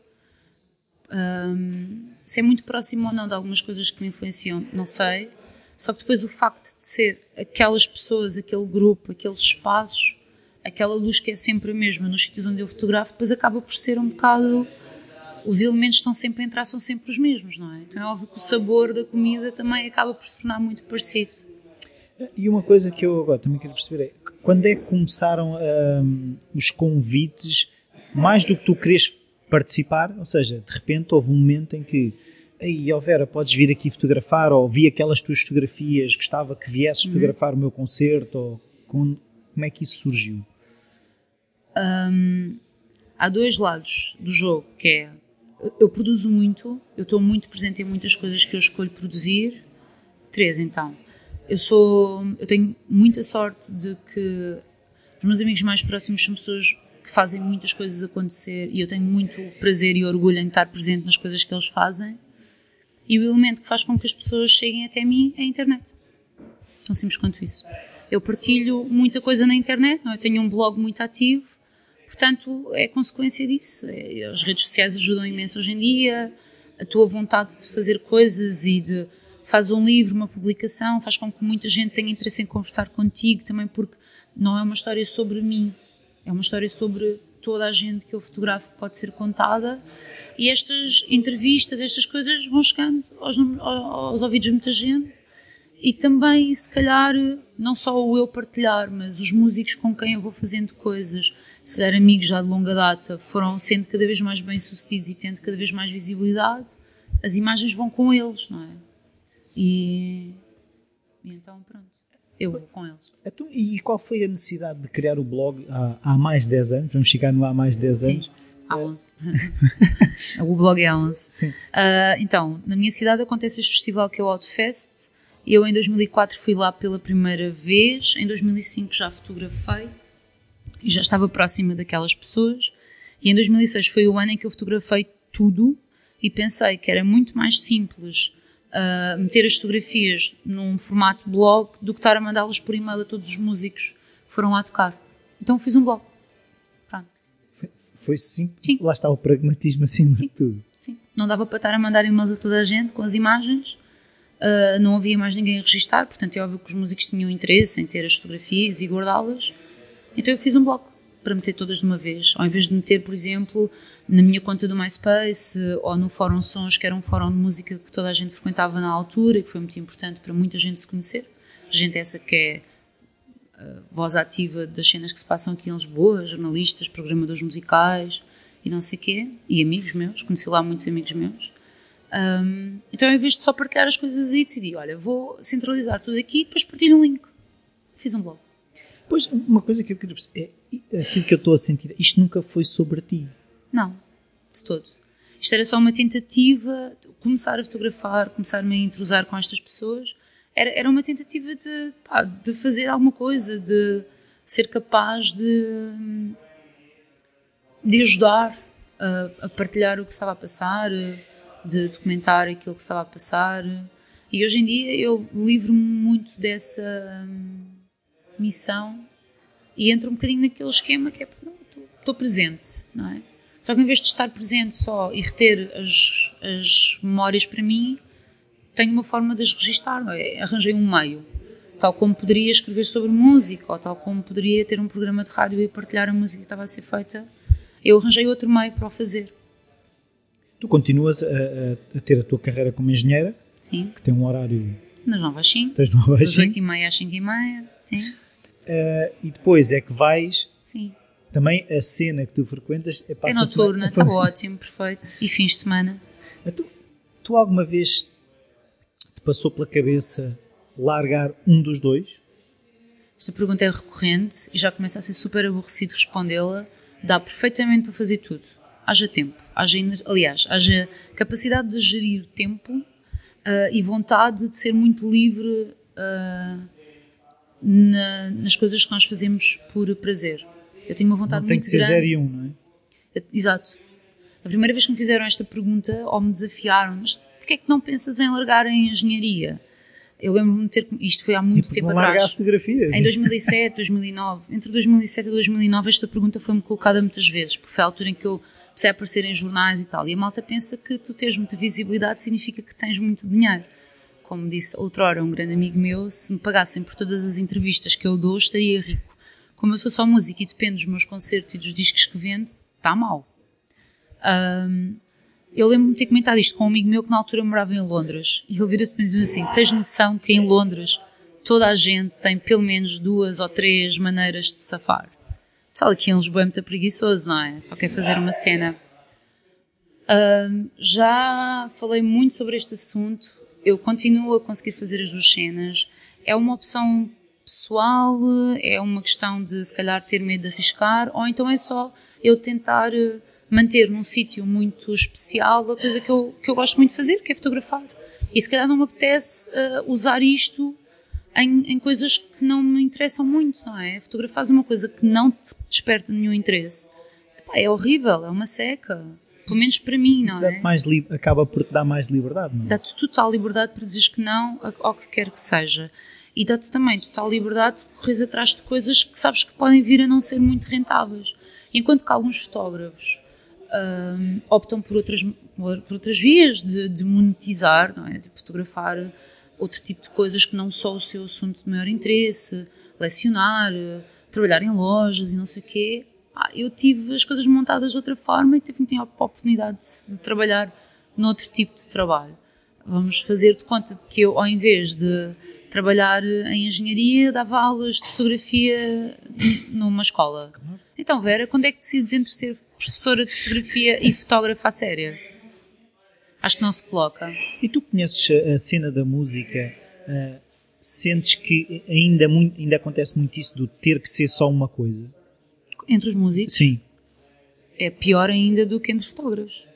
Um, se é muito próximo ou não de algumas coisas que me influenciam, não sei. Só que depois o facto de ser aquelas pessoas, aquele grupo, aqueles espaços, aquela luz que é sempre a mesma nos sítios onde eu fotografo, depois acaba por ser um bocado os elementos estão sempre a entrar, são sempre os mesmos, não é? Então é óbvio que o sabor da comida também acaba por se tornar muito parecido. E uma coisa que eu agora também quero perceber é quando é que começaram um, os convites, mais do que tu queres participar, ou seja, de repente houve um momento em que Ei, oh Vera, podes vir aqui fotografar, ou vi aquelas tuas fotografias, gostava que viesses uhum. fotografar o meu concerto, ou como, como é que isso surgiu? Um, há dois lados do jogo, que é eu produzo muito, eu estou muito presente em muitas coisas que eu escolho produzir. Três, então. Eu sou, eu tenho muita sorte de que os meus amigos mais próximos são pessoas que fazem muitas coisas acontecer e eu tenho muito prazer e orgulho em estar presente nas coisas que eles fazem. E o elemento que faz com que as pessoas cheguem até mim é a internet. Tão simples quanto isso. Eu partilho muita coisa na internet? É? eu tenho um blog muito ativo, portanto é consequência disso. É, as redes sociais ajudam imenso hoje em dia, a tua vontade de fazer coisas e de faz um livro, uma publicação, faz com que muita gente tenha interesse em conversar contigo, também porque não é uma história sobre mim, é uma história sobre toda a gente que eu fotografo que pode ser contada. E estas entrevistas, estas coisas vão chegando aos, aos ouvidos de muita gente. E também, se calhar, não só o eu partilhar, mas os músicos com quem eu vou fazendo coisas, se calhar amigos já de longa data, foram sendo cada vez mais bem-sucedidos e tendo cada vez mais visibilidade, as imagens vão com eles, não é? E, e então, pronto, eu vou com eles. Então, e qual foi a necessidade de criar o blog há, há mais de 10 anos? Vamos chegar no há mais de 10 Sim. anos. Há 11. o blog é há 11. Sim. Uh, então, na minha cidade acontece este festival que é o Outfest, eu em 2004 fui lá pela primeira vez, em 2005 já fotografei e já estava próxima daquelas pessoas. E em 2006 foi o ano em que eu fotografei tudo e pensei que era muito mais simples uh, meter as fotografias num formato blog do que estar a mandá-las por e-mail a todos os músicos que foram lá tocar. Então fiz um blog. Pronto. Foi, foi sim. Sim. Lá está o pragmatismo acima Sim. de tudo. Sim. Não dava para estar a mandar e-mails a toda a gente com as imagens. Uh, não havia mais ninguém a registar, portanto é óbvio que os músicos tinham interesse em ter as fotografias e guardá-las. Então eu fiz um bloco para meter todas de uma vez, ao invés de meter, por exemplo, na minha conta do MySpace ou no Fórum Sons, que era um fórum de música que toda a gente frequentava na altura e que foi muito importante para muita gente se conhecer. Gente essa que é a voz ativa das cenas que se passam aqui em Lisboa, jornalistas, programadores musicais e não sei quê, e amigos meus, conheci lá muitos amigos meus. Um, então, em vez de só partilhar as coisas aí, decidi: olha, vou centralizar tudo aqui e depois partilho um link. Fiz um blog. Pois, uma coisa que eu queria perceber é aquilo que eu estou a sentir. Isto nunca foi sobre ti. Não, de todo. Isto era só uma tentativa começar a fotografar, começar-me a entrosar com estas pessoas. Era, era uma tentativa de, pá, de fazer alguma coisa, de ser capaz de, de ajudar a, a partilhar o que estava a passar, de documentar aquilo que estava a passar. E hoje em dia eu livro-me muito dessa missão e entro um bocadinho naquele esquema que é estou presente, não é? Só que em vez de estar presente só e reter as, as memórias para mim, tenho uma forma de as registar, não é? Arranjei um meio. Tal como poderia escrever sobre música, ou tal como poderia ter um programa de rádio e partilhar a música que estava a ser feita, eu arranjei outro meio para o fazer. Tu continuas a, a, a ter a tua carreira como engenheira, Sim, que tem um horário. nas novas 5, Tens no das baixinho, 8h30 às 5h30, sim, eh, e depois é que vais. sim. Também a cena que tu frequentas é É passa noturna, está ótimo, perfeito. E fins de semana? Tu, tu alguma vez te passou pela cabeça largar um dos dois? Esta pergunta é recorrente e já começa a ser super aborrecido respondê-la. Dá perfeitamente para fazer tudo. Haja tempo, haja, aliás, haja capacidade de gerir tempo ah, e vontade de ser muito livre ah, na- nas coisas que nós fazemos por prazer. Eu tenho uma vontade Não tem muito que ser grande. 0 e 1, um, não é? Exato. A primeira vez que me fizeram esta pergunta, ou me desafiaram, mas porquê é que não pensas em largar a engenharia? Eu lembro-me de ter. Isto foi há muito Porque tempo não largar a atrás. fotografia. Em 2007, 2009. Entre 2007 e 2009, esta pergunta foi-me colocada muitas vezes, porque foi a altura em que eu comecei a aparecer em jornais e tal. E a malta pensa que tu teres muita visibilidade significa que tens muito dinheiro. Como disse outrora um grande amigo meu, se me pagassem por todas as entrevistas que eu dou, estaria rico. Como eu sou só música e dependo dos meus concertos e dos discos que vendo, está mal. Ahm, eu lembro-me de ter comentado isto com um amigo meu que na altura morava em Londres. E ele vira-se para mim assim: Tens noção que em Londres toda a gente tem pelo menos duas ou três maneiras de safar? O pessoal aqui em Lisboa é muito preguiçoso, não é? Só quer fazer uma cena. Ahm, já falei muito sobre este assunto. Eu continuo a conseguir fazer as duas cenas. É uma opção pessoal, é uma questão de se calhar ter medo de arriscar, ou então é só eu tentar eh, manter num sítio muito especial a coisa que eu, que eu gosto muito de fazer, que é fotografar. E se calhar não me apetece eh, usar isto em, em coisas que não me interessam muito, não é? Fotografar uma coisa que não te desperta nenhum interesse. pá, é horrível, é uma seca. Pelo menos para mim, Isso não é? mais acaba por te dar mais liberdade, não é? Dá-te total liberdade para dizeres que não ao que quer que seja. E dá-te também total liberdade de correres atrás de coisas que sabes que podem vir a não ser muito rentáveis. Enquanto que alguns fotógrafos hum, optam por outras, por outras vias de, de monetizar, não é? Tipo, fotografar outro tipo de coisas que não só o seu assunto de maior interesse, lecionar, trabalhar em lojas e não sei o quê. Ah, eu tive as coisas montadas de outra forma e tive a oportunidade de, de trabalhar noutro tipo de trabalho. Vamos fazer de conta de que eu, ao invés de trabalhar em engenharia, dava aulas de fotografia numa escola. Então, Vera, quando é que decides entre ser professora de fotografia e fotógrafa a séria? Acho que não se coloca. E tu conheces a, cena da música? ah, sentes que ainda, muito, ainda acontece muito isso do ter que ser só uma coisa? Entre os músicos, Sim. é pior ainda do que entre fotógrafos.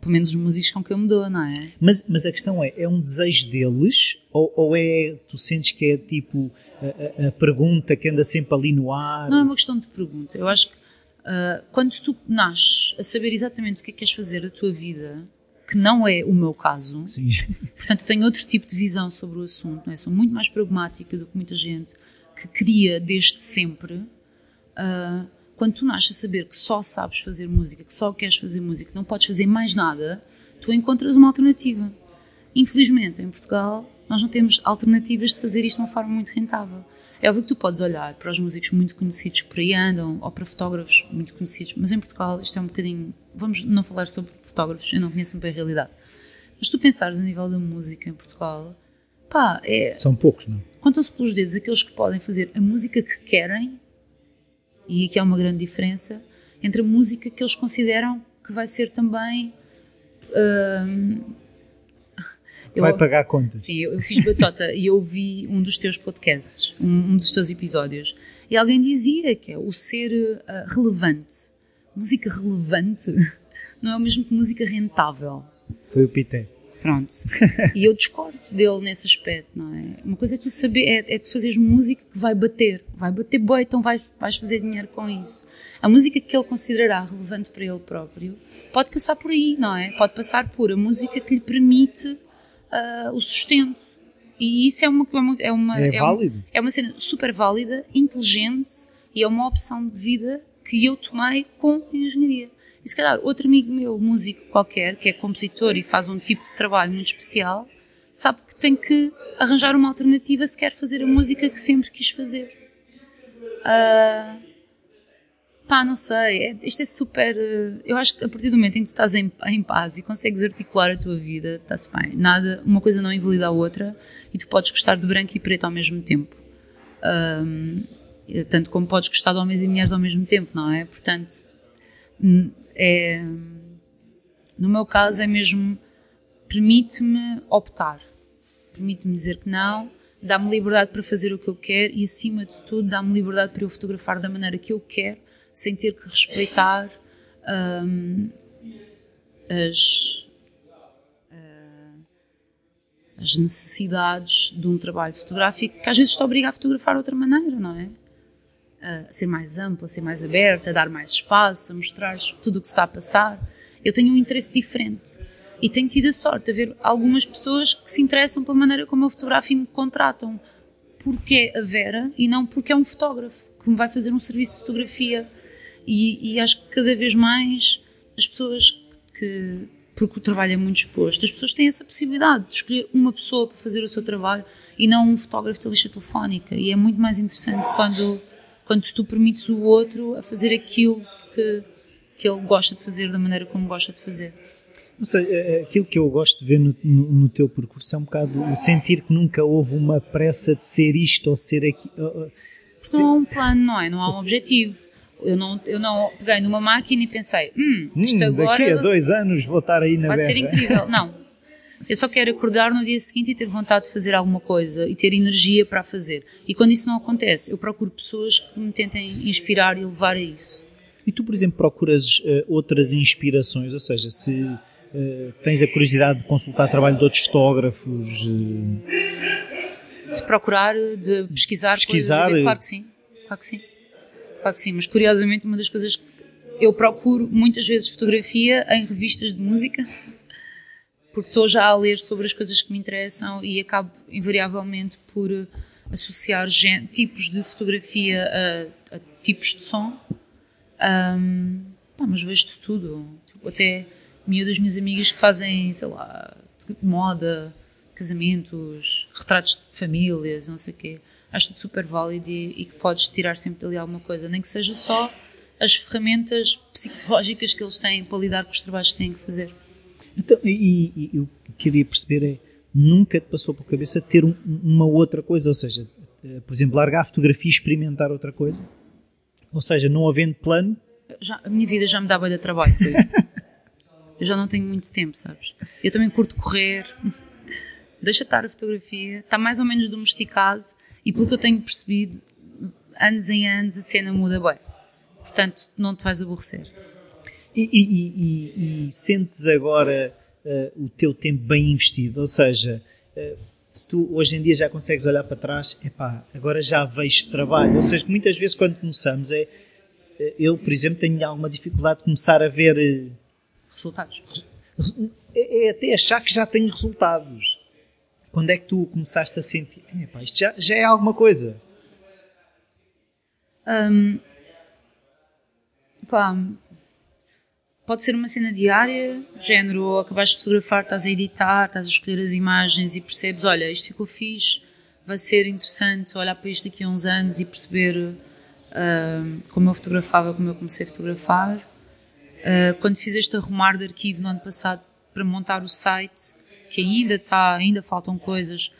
Pelo menos os músicos com quem eu me dou, não é? Mas, mas a questão é, é um desejo deles ou, ou é, tu sentes que é tipo a, a- a pergunta que anda sempre ali no ar? Não é uma questão de pergunta. Eu acho que ah, quando tu nasces a saber exatamente o que é que queres fazer da tua vida, que não é o meu caso, Sim. portanto eu tenho outro tipo de visão sobre o assunto, é? sou muito mais pragmática do que muita gente que cria desde sempre. Ah, quando tu nasces a saber que só sabes fazer música, que só queres fazer música, que não podes fazer mais nada, tu encontras uma alternativa. Infelizmente, em Portugal, nós não temos alternativas de fazer isto de uma forma muito rentável. É óbvio que tu podes olhar para os músicos muito conhecidos que por aí andam, ou para fotógrafos muito conhecidos, mas em Portugal isto é um bocadinho. Vamos não falar sobre fotógrafos, eu não conheço muito bem a realidade. Mas tu pensares a nível da música em Portugal, pá, é, São poucos, não? contam-se pelos dedos aqueles que podem fazer a música que querem, e aqui há uma grande diferença, entre a música que eles consideram que vai ser também. hum, eu- Vai pagar contas. Sim, eu, eu fiz batota e eu ouvi um dos teus podcasts, um, um dos teus episódios, e alguém dizia que é o ser ah, relevante. Música relevante não é o mesmo que música rentável. Foi o Pité. Pronto. E eu discordo dele nesse aspecto, não é? Uma coisa é tu saber, é, é tu fazeres música que vai bater. Vai bater boi, então vais, vais fazer dinheiro com isso. A música que ele considerará relevante para ele próprio pode passar por aí, não é? Pode passar por a música que lhe permite ah, o sustento. E isso é uma. É, uma, é, uma, É um- válido. é uma cena super válida, inteligente e é uma opção de vida que eu tomei com engenharia. E se calhar outro amigo meu, músico qualquer, que é compositor e faz um tipo de trabalho muito especial, sabe que tem que arranjar uma alternativa se quer fazer a música que sempre quis fazer. Ah, pá, não sei, é- isto é super. eh, Eu acho que a partir do momento em que tu estás em, em paz e consegues articular a tua vida, está-se bem. Nada, uma coisa não invalida a outra e tu podes gostar de branco e preto ao mesmo tempo. Ahm, tanto como podes gostar de homens e mulheres ao mesmo tempo, não é? Portanto, é, no meu caso é mesmo permite-me optar, permite-me dizer que não, dá-me liberdade para fazer o que eu quero e acima de tudo dá-me liberdade para eu fotografar da maneira que eu quero, sem ter que respeitar ahm, as ah, as necessidades de um trabalho fotográfico que às vezes te obriga a fotografar de outra maneira, não é? A ser mais ampla, a ser mais aberta, a dar mais espaço, a mostrar tudo o que está a passar. Eu tenho um interesse diferente e tenho tido a sorte de ver algumas pessoas que se interessam pela maneira como eu fotografo e me contratam porque é a Vera e não porque é um fotógrafo que me vai fazer um serviço de fotografia. E, e acho que cada vez mais as pessoas que. Porque o trabalho é muito exposto, as pessoas têm essa possibilidade de escolher uma pessoa para fazer o seu trabalho e não um fotógrafo da lista telefónica. E é muito mais interessante quando, quando tu permites o outro a fazer aquilo que, que ele gosta de fazer da maneira como gosta de fazer. Não sei, eh, aquilo que eu gosto de ver no, no- no teu percurso é um bocado o sentir que nunca houve uma pressa de ser isto ou ser aquilo. Porque não há um plano, não é? Não há um objetivo. Eu não, eu não peguei numa máquina e pensei, hum, isto agora daqui a dois anos vou estar aí na vai ser berra. incrível. Não. Eu só quero acordar no dia seguinte e ter vontade de fazer alguma coisa e ter energia para fazer. E quando isso não acontece, eu procuro pessoas que me tentem inspirar e levar a isso. E tu, por exemplo, procuras eh, outras inspirações, ou seja, se eh, tens a curiosidade de consultar trabalho de outros fotógrafos, eh, De procurar, de pesquisar, Pesquisar, coisas. Claro que sim. Claro que sim. Claro que sim. Mas curiosamente, uma das coisas que eu procuro muitas vezes fotografia em revistas de música, porque estou já a ler sobre as coisas que me interessam e acabo invariavelmente por associar tipos de fotografia a, a tipos de som. Um, pá, mas vejo de tudo. Tipo, até das minhas amigas que fazem, sei lá, moda, casamentos, retratos de famílias, não sei o quê. Acho tudo super válido e, e que podes tirar sempre dali alguma coisa, nem que seja só as ferramentas psicológicas que eles têm para lidar com os trabalhos que têm que fazer. Então, e, e, e o que queria perceber é, nunca te passou pela cabeça ter um, uma outra coisa, ou seja, eh, por exemplo, largar a fotografia e experimentar outra coisa? Ou seja, não havendo plano? Já, a minha vida já me dá bem de trabalho. eu já não tenho muito tempo, sabes? Eu também curto correr, deixa estar a fotografia, está mais ou menos domesticado e pelo que eu tenho percebido, anos em anos a cena muda bem. Portanto, não te vais aborrecer. E, e, e, e sentes agora uh, o teu tempo bem investido? Ou seja, uh, se tu hoje em dia já consegues olhar para trás, epá, agora já vejo trabalho. Ou seja, muitas vezes quando começamos, é, eh, eu, por exemplo, tenho alguma dificuldade de começar a ver resultados. É, é até achar que já tenho resultados. Quando é que tu começaste a sentir, epá, isto já, já é alguma coisa? Um, pá, pode ser uma cena diária, género, acabaste de fotografar, estás a editar, estás a escolher as imagens e percebes, olha, isto ficou fixe, vai ser interessante olhar para isto daqui a uns anos e perceber uh, como eu fotografava, como eu comecei a fotografar. Uh, quando fiz este arrumar de arquivo no ano passado para montar o site, que ainda está, ainda faltam coisas,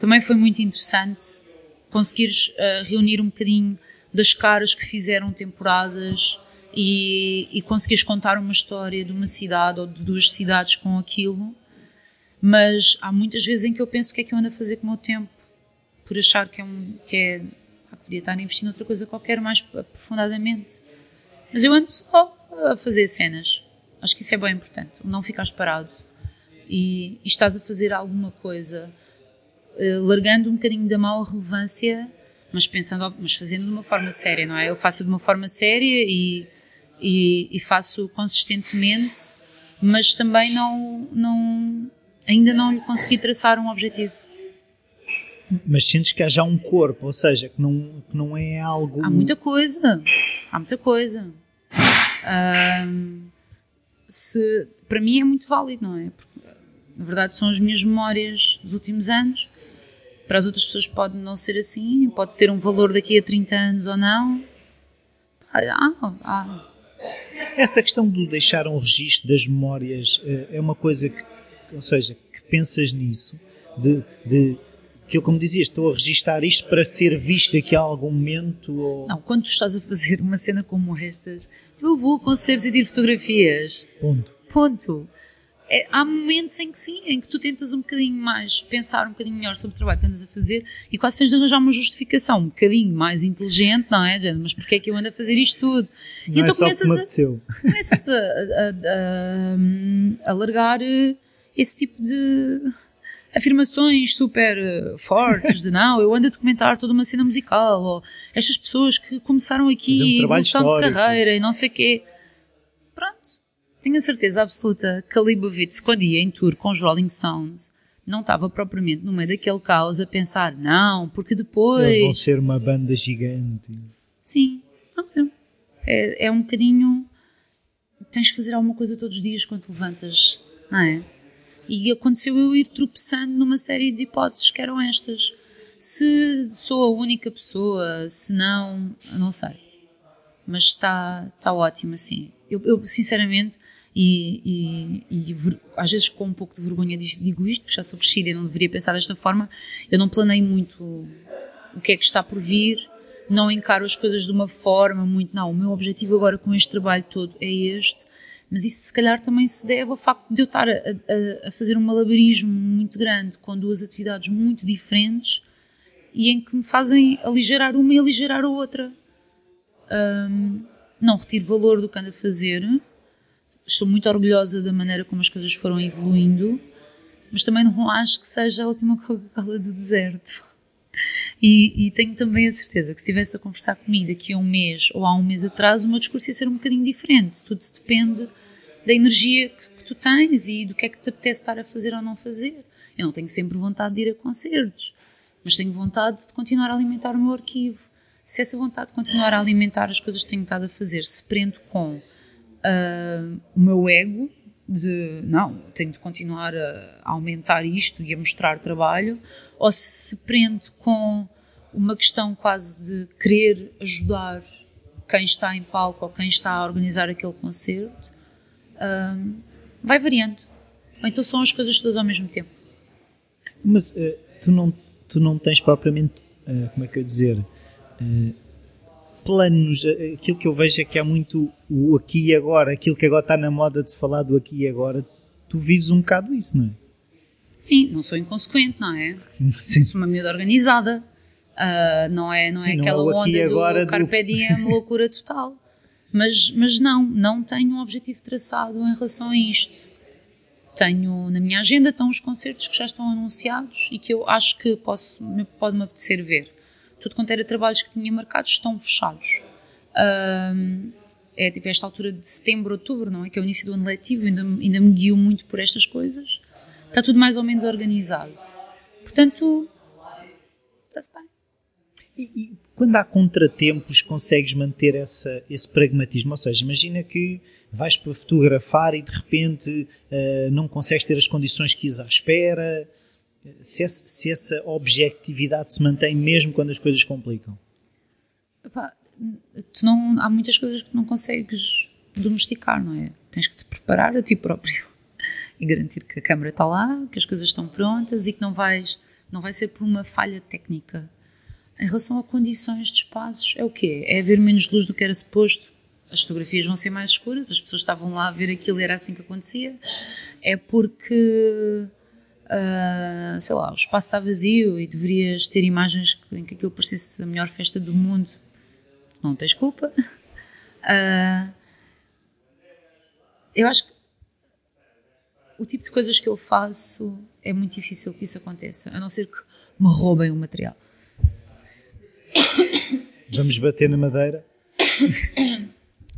também foi muito interessante conseguires uh, reunir um bocadinho das caras que fizeram temporadas e, e contar uma história de uma cidade ou de duas cidades com aquilo, mas há muitas vezes em que eu penso o que é que eu ando a fazer com o meu tempo, por achar que é um que é ah, podia estar a investir noutra coisa qualquer mais aprofundadamente. Mas eu ando só a fazer cenas. Acho que isso é bem importante, não ficares parado e, e estás a fazer alguma coisa, uh, largando um bocadinho da mau relevância, mas pensando, mas fazendo de uma forma séria, não é? Eu faço de uma forma séria e e, e faço consistentemente, mas também não, não, ainda não lhe consegui traçar um objetivo. Mas sentes que há já um corpo, ou seja, que não, que não é algo. Há muita coisa, há muita coisa. Se, para mim é muito válido, não é? Porque, na verdade, são as minhas memórias dos últimos anos. Para as outras pessoas pode não ser assim, pode ter um valor daqui a 30 anos ou não. Ah, ah, essa questão de deixar um registro das memórias eh, é uma coisa que, ou seja, que pensas nisso, de, de que eu, como dizias, estou a registar isto para ser visto daqui a algum momento? Ou... Não, quando tu estás a fazer uma cena como estas, tipo, eu vou a concertos e tiro fotografias. Ponto. Ponto é, há momentos em que sim, em que tu tentas um bocadinho mais pensar um bocadinho melhor sobre o trabalho que andas a fazer e quase tens de arranjar uma justificação um bocadinho mais inteligente, não é? Mas porquê é que eu ando a fazer isto tudo? Não e então é começas, a, começas a, a, a, a largar eh, esse tipo de afirmações super eh, fortes de não, eu ando a documentar toda uma cena musical, ou estas pessoas que começaram aqui, um evolução de carreira e não sei o quê. Tenho a certeza absoluta que a Leibovitz, quando ia em tour com os Rolling Stones, não estava propriamente no meio daquele caos a pensar, não, porque depois. Eles vão ser uma banda gigante. Sim, é, é um bocadinho. Tens que fazer alguma coisa todos os dias quando te levantas, não é? E aconteceu eu ir tropeçando numa série de hipóteses que eram estas. Se sou a única pessoa, se não, não sei. Mas está, está ótimo assim. Eu, eu sinceramente, e, e, e, às vezes com um pouco de vergonha digo isto, porque já sou crescida e não deveria pensar desta forma, eu não planei muito o que é que está por vir, não encaro as coisas de uma forma muito, não, o meu objetivo agora com este trabalho todo é este, mas isso se calhar também se deve ao facto de eu estar a, a, a fazer um malabarismo muito grande com duas atividades muito diferentes e em que me fazem aligerar uma e aligerar a outra. Um, não retiro valor do que ando a fazer. Estou muito orgulhosa da maneira como as coisas foram evoluindo, mas também não acho que seja a última Coca-Cola do deserto. E, e, tenho também a certeza que se estivesse a conversar comigo daqui a um mês ou há um mês atrás, o meu discurso ia ser um bocadinho diferente. Tudo depende da energia que, que tu tens e do que é que te apetece estar a fazer ou não fazer. Eu não tenho sempre vontade de ir a concertos, mas tenho vontade de continuar a alimentar o meu arquivo. Se essa vontade de continuar a alimentar as coisas que tenho estado a fazer se prende com uh, o meu ego, de não, tenho de continuar a aumentar isto e a mostrar trabalho, ou se prende com uma questão quase de querer ajudar quem está em palco ou quem está a organizar aquele concerto, um, vai variando. Ou então são as coisas todas ao mesmo tempo. Mas uh, tu, não, tu não tens propriamente, uh, como é que eu dizer, uh, planos. Aquilo que eu vejo é que há muito o aqui e agora, aquilo que agora está na moda de se falar do aqui e agora. Tu vives um bocado isso, não é? Sim, não sou inconsequente, não é? Sim. Sou uma miúda organizada. Uh, não é, não é Sim, é aquela não onda agora do carpe diem, loucura total. Mas, mas não, não tenho um objetivo traçado em relação a isto. Tenho na minha agenda estão os concertos que já estão anunciados e que eu acho que posso, pode-me apetecer ver. Tudo quanto era trabalhos que tinha marcados estão fechados. Uh, é tipo esta altura de setembro, outubro, não é? Que é o início do ano letivo, ainda, ainda me guio muito por estas coisas está tudo mais ou menos organizado. Portanto, está-se bem. E, e, quando há contratempos, consegues manter essa, esse pragmatismo? Ou seja, imagina que vais para fotografar e de repente uh, não consegues ter as condições que is à espera. Se essa, se essa objetividade se mantém mesmo quando as coisas complicam? Epá, tu não, há muitas coisas que não consegues domesticar, não é? Tens que te preparar a ti próprio e garantir que a câmara está lá, que as coisas estão prontas e que não vais não vai ser por uma falha técnica. Em relação a condições de espaços, é o quê? É haver menos luz do que era suposto. As fotografias vão ser mais escuras, as pessoas estavam lá a ver aquilo e era assim que acontecia. É porque, uh, sei lá, o espaço está vazio e deverias ter imagens em que aquilo parecesse a melhor festa do mundo. Não tens culpa. Uh, eu acho que o tipo de coisas que eu faço é muito difícil que isso aconteça, a não ser que me roubem o material. Vamos bater na madeira?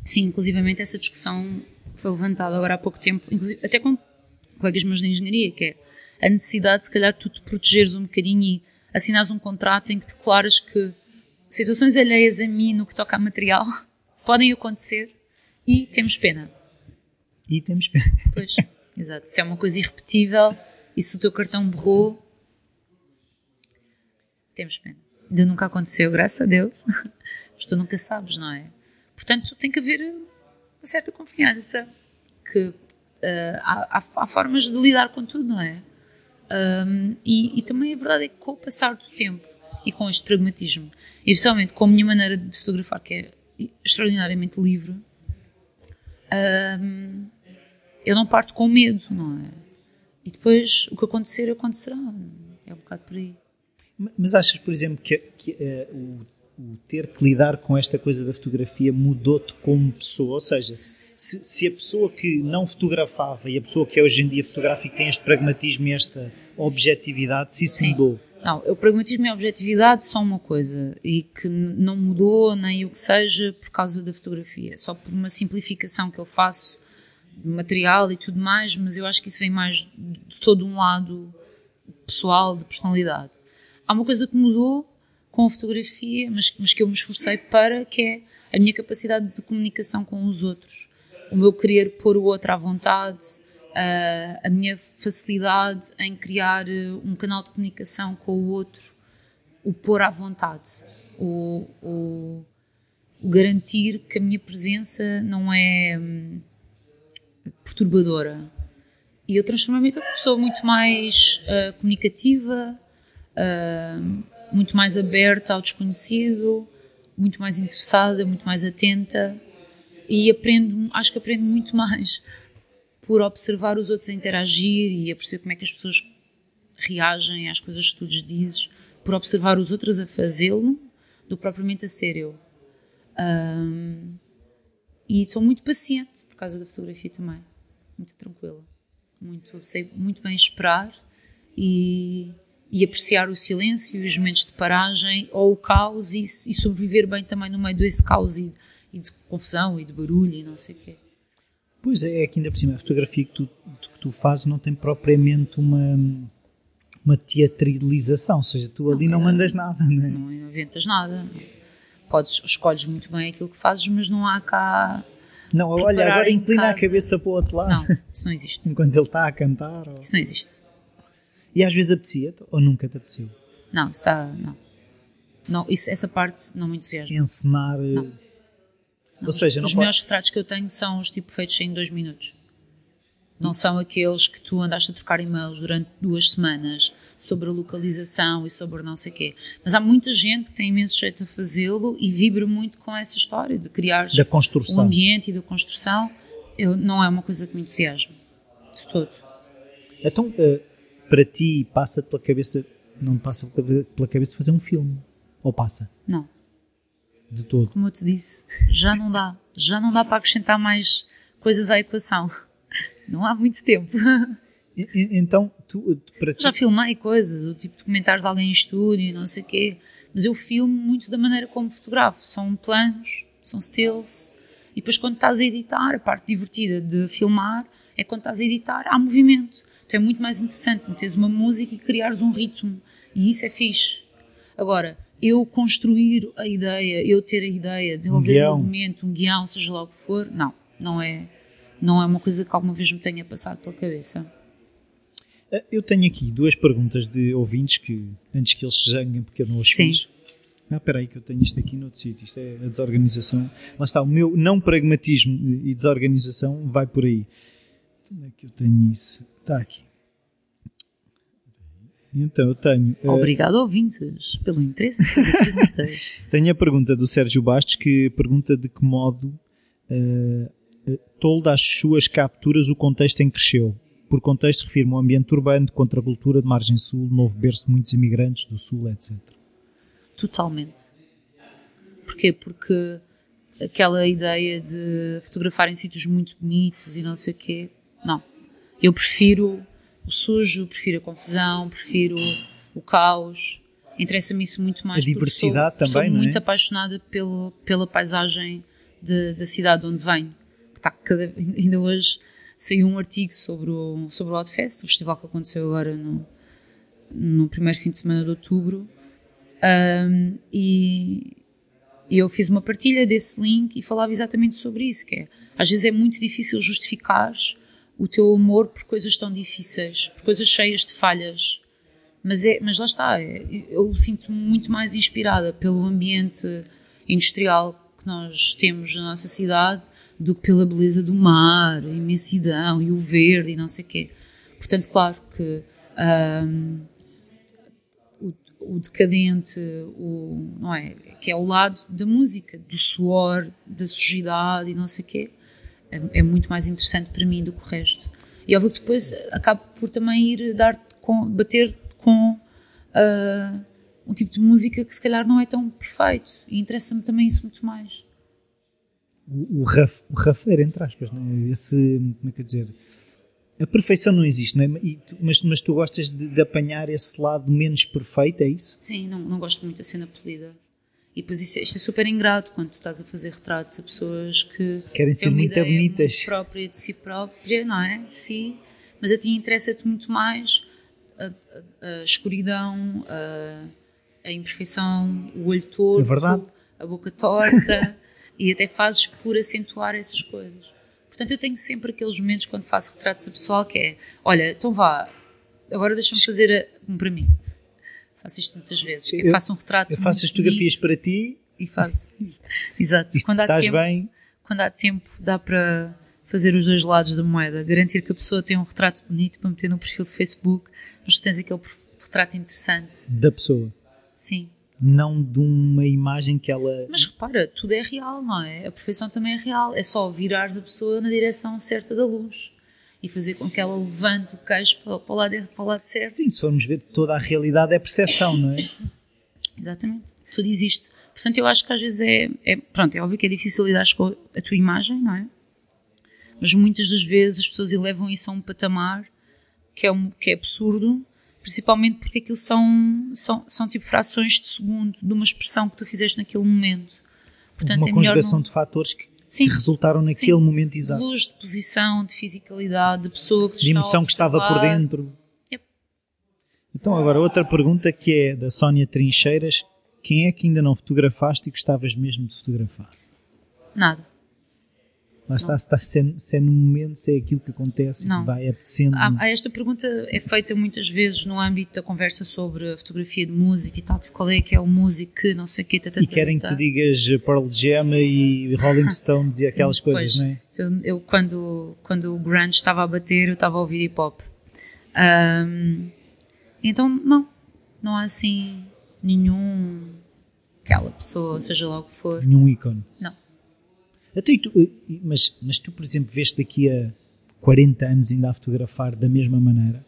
Sim, inclusivamente essa discussão foi levantada agora há pouco tempo, até com colegas meus de engenharia, que é a necessidade, se calhar, de tu te protegeres um bocadinho e assinares um contrato em que declaras que situações alheias a mim no que toca a material podem acontecer e temos pena. E temos pena. Pois. Exato. Se é uma coisa irrepetível e se o teu cartão borrou, temos pena. Ainda nunca aconteceu, graças a Deus. Mas tu nunca sabes, não é? Portanto, tem que haver uma certa confiança que uh, há, há, há, formas de lidar com tudo, não é? Um, e, e, também a verdade é que com o passar do tempo e com este pragmatismo, e especialmente com a minha maneira de fotografar, que é extraordinariamente livre, um, eu não parto com medo, não é? E depois o que acontecer, acontecerá. É um bocado por aí. Mas achas, por exemplo, que, que uh, o, o, ter que lidar com esta coisa da fotografia mudou-te como pessoa? Ou seja, se, se, a pessoa que não fotografava e a pessoa que é hoje em dia fotografa e tem este pragmatismo e esta objetividade, se isso Sim. mudou? Não, o pragmatismo e a objetividade são uma coisa e que não mudou nem o que seja por causa da fotografia, só por uma simplificação que eu faço material e tudo mais, mas eu acho que isso vem mais de todo um lado pessoal, de personalidade. Há uma coisa que mudou com a fotografia, mas, mas que eu me esforcei para, que é a minha capacidade de comunicação com os outros. O meu querer pôr o outro à vontade, a, a minha facilidade em criar eh, um canal de comunicação com o outro, o pôr à vontade, o, o, o garantir que a minha presença não é hum, perturbadora. E eu transformei-me em pessoa muito mais uh, comunicativa, uh, muito mais aberta ao desconhecido, muito mais interessada, muito mais atenta e aprendo, acho que aprendo muito mais por observar os outros a interagir e a perceber como é que as pessoas reagem às coisas que tu lhes dizes, por observar os outros a fazê-lo, do que propriamente a ser eu. Um, e sou muito paciente por causa da fotografia também muito tranquila. Muito, sei muito bem esperar e, e apreciar o silêncio os momentos de paragem ou o caos e, e sobreviver bem também no meio desse caos e, e, de confusão e de barulho e não sei o quê. Pois é, é que ainda por cima a fotografia que tu, que tu fazes não tem propriamente uma, uma teatralização, ou seja, tu ali não, não mandas nada, não é? Não inventas nada. Podes, escolhes muito bem aquilo que fazes, mas não há cá. Não, olha, agora inclina a cabeça para o outro lado. Não, isso não existe. Enquanto ele está a cantar. Ou... Isso não existe. E às vezes apetecia-te ou nunca te apeteceu? Não, está. Não. não isso, essa parte não me entusiasma. Encenar. Não. Eh, não. Ou seja, os não melhores retratos que eu tenho são os tipo feitos em dois minutos. Não são aqueles que tu andaste a trocar e-mails durante duas semanas sobre a localização e sobre não sei o quê. Mas há muita gente que tem imenso jeito a fazê-lo e vibra muito com essa história de criar o ambiente e da construção. Eu, não é uma coisa que me entusiasma. De todo. Então, uh, para ti passa pela cabeça, não passa pela cabeça fazer um filme? Ou passa? Não. De todo. Como eu te disse, já não dá. Já não dá para acrescentar mais coisas à equação. Não há muito tempo. Então, tu, para ti... Já filmei coisas, o tipo de comentários alguém em estúdio, não sei o quê, mas eu filmo muito da maneira como fotografo. São planos, são stills, e depois quando estás a editar, a parte divertida de filmar é quando estás a editar, há movimento. Então é muito mais interessante meteres uma música e criares um ritmo. E isso é fixe. Agora, eu construir a ideia, eu ter a ideia, desenvolver um, um movimento, um guião, seja lá o que for, não, não é, não é uma coisa que alguma vez me tenha passado pela cabeça. Eh, eu tenho aqui duas perguntas de ouvintes que, antes que eles se zanguem porque eu não as Sim. fiz. Ah, espera aí que eu tenho isto aqui noutro sítio. Isto é a desorganização. Lá está, o meu não pragmatismo e desorganização vai por aí. Onde é que eu tenho isso? Está aqui. Então, eu tenho. Eh, Obrigado, uh, ouvintes, pelo interesse em fazer perguntas. tenho a pergunta do Sérgio Bastos que pergunta de que modo uh, tolda as suas capturas o contexto em que cresceu. Por contexto, refiro-me ao ambiente urbano, de contracultura, de margem sul, novo berço de muitos imigrantes do sul, etc. Totalmente. Porquê? Porque aquela ideia de fotografar em sítios muito bonitos e não sei o quê, não. Eu prefiro o sujo, prefiro a confusão, prefiro o caos. Interessa-me isso muito mais. A diversidade sou, também, sou é? muito apaixonada pelo, pela paisagem de, da cidade onde venho. Está cada, ainda hoje saiu um artigo sobre o, sobre o Outfest, o festival que aconteceu agora no, no primeiro fim de semana de outubro. Um, e, e eu fiz uma partilha desse link e falava exatamente sobre isso, que é, às vezes é muito difícil justificar o teu amor por coisas tão difíceis, por coisas cheias de falhas. Mas, é, mas lá está, é, eu sinto-me muito mais inspirada pelo ambiente industrial que nós temos na nossa cidade do que pela beleza do mar, a imensidão e o verde e não sei o quê. Portanto, claro que um, o, o, decadente, o, não é, que é o lado da música, do suor, da sujidade e não sei o quê, é, é, muito mais interessante para mim do que o resto. E óbvio que depois acabo por também ir dar com, bater com uh, um tipo de música que se calhar não é tão perfeito. E interessa-me também isso muito mais. O, o, raf, o rafeiro, entre aspas, não é? Esse, como é que eu dizer? A perfeição não existe, não é? Tu, mas, mas tu gostas de, de, apanhar esse lado menos perfeito, é isso? Sim, não, não gosto muito da cena polida. E depois isto, isto, é super ingrato quando tu estás a fazer retratos a pessoas que querem ser muito bonitas. Muito própria de si própria, não é? De si. Mas a ti interessa-te muito mais a, a, a escuridão, a, a, imperfeição, o olho torto, é a boca torta, e até fazes por acentuar essas coisas. Portanto, eu tenho sempre aqueles momentos quando faço retratos a pessoal que é: olha, então vá, agora deixa-me fazer um para mim Faço isto muitas vezes. Eu, eu faço um retrato. Eu faço as fotografias para ti. E faço. Exato. E quando há estás tempo, bem. Quando há tempo, dá para fazer os dois lados da moeda. Garantir que a pessoa tem um retrato bonito para meter no perfil do Facebook, mas tu tens aquele retrato interessante. Da pessoa. Sim. Não de uma imagem que ela. Mas repara, tudo é real, não é? A perfeição também é real. É só virares a pessoa na direção certa da luz e fazer com que ela levante o queixo para, para, o, lado, para o lado certo. Sim, se formos ver toda a realidade é percepção, não é? Exatamente. Tudo existe. Portanto, eu acho que às vezes é, é. Pronto, é óbvio que é difícil lidar com a tua imagem, não é? Mas muitas das vezes as pessoas elevam isso a um patamar que é, um, que é absurdo principalmente porque aquilo são, são, são tipo frações de segundo de uma expressão que tu fizeste naquele momento. Portanto, uma é conjugação não... de fatores que, que, resultaram naquele Sim. momento exato. Luz, de posição, de fisicalidade, de pessoa que De emoção que estava por dentro. Yep. Então, agora, outra pergunta que é da Sónia Trincheiras: quem é que ainda não fotografaste e gostavas mesmo de fotografar? Nada. Lá está, se, está se, é, se no momento, se é aquilo que acontece não. que vai apetecendo. Há, esta pergunta é feita muitas vezes no âmbito da conversa sobre a fotografia de música e tal, tipo, qual é que é o músico que não sei o quê. e querem que tu digas Pearl Jam e Rolling Stones e aquelas coisas, não é? Eu, eu, quando, quando o grunge estava a bater, eu estava a ouvir hip hop. Um, então, não, não há assim nenhum aquela pessoa, seja lá o que for. Nenhum ícone. Não. Até tu, eh, mas, mas tu, por exemplo, vês daqui a 40 anos ainda a fotografar da mesma maneira?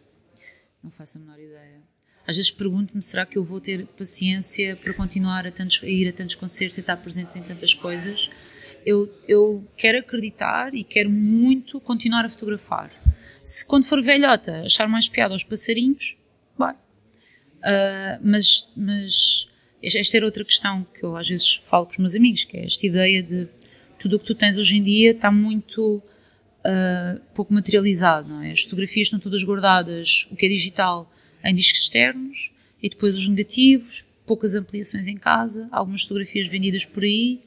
Não faço a menor ideia. Às vezes pergunto-me, será que eu vou ter paciência para continuar a, tantos, a ir a tantos concertos e estar presente em tantas coisas? Eu, eu quero acreditar e quero muito continuar a fotografar. Se quando for velhota achar mais piada aos passarinhos, bora. Uh, mas, mas esta era outra questão que eu às vezes falo com os meus amigos, que é esta ideia de tudo o que tu tens hoje em dia está muito uh, pouco materializado, não é? As fotografias estão todas guardadas, o que é digital, em discos externos, e depois os negativos, poucas ampliações em casa, algumas fotografias vendidas por aí,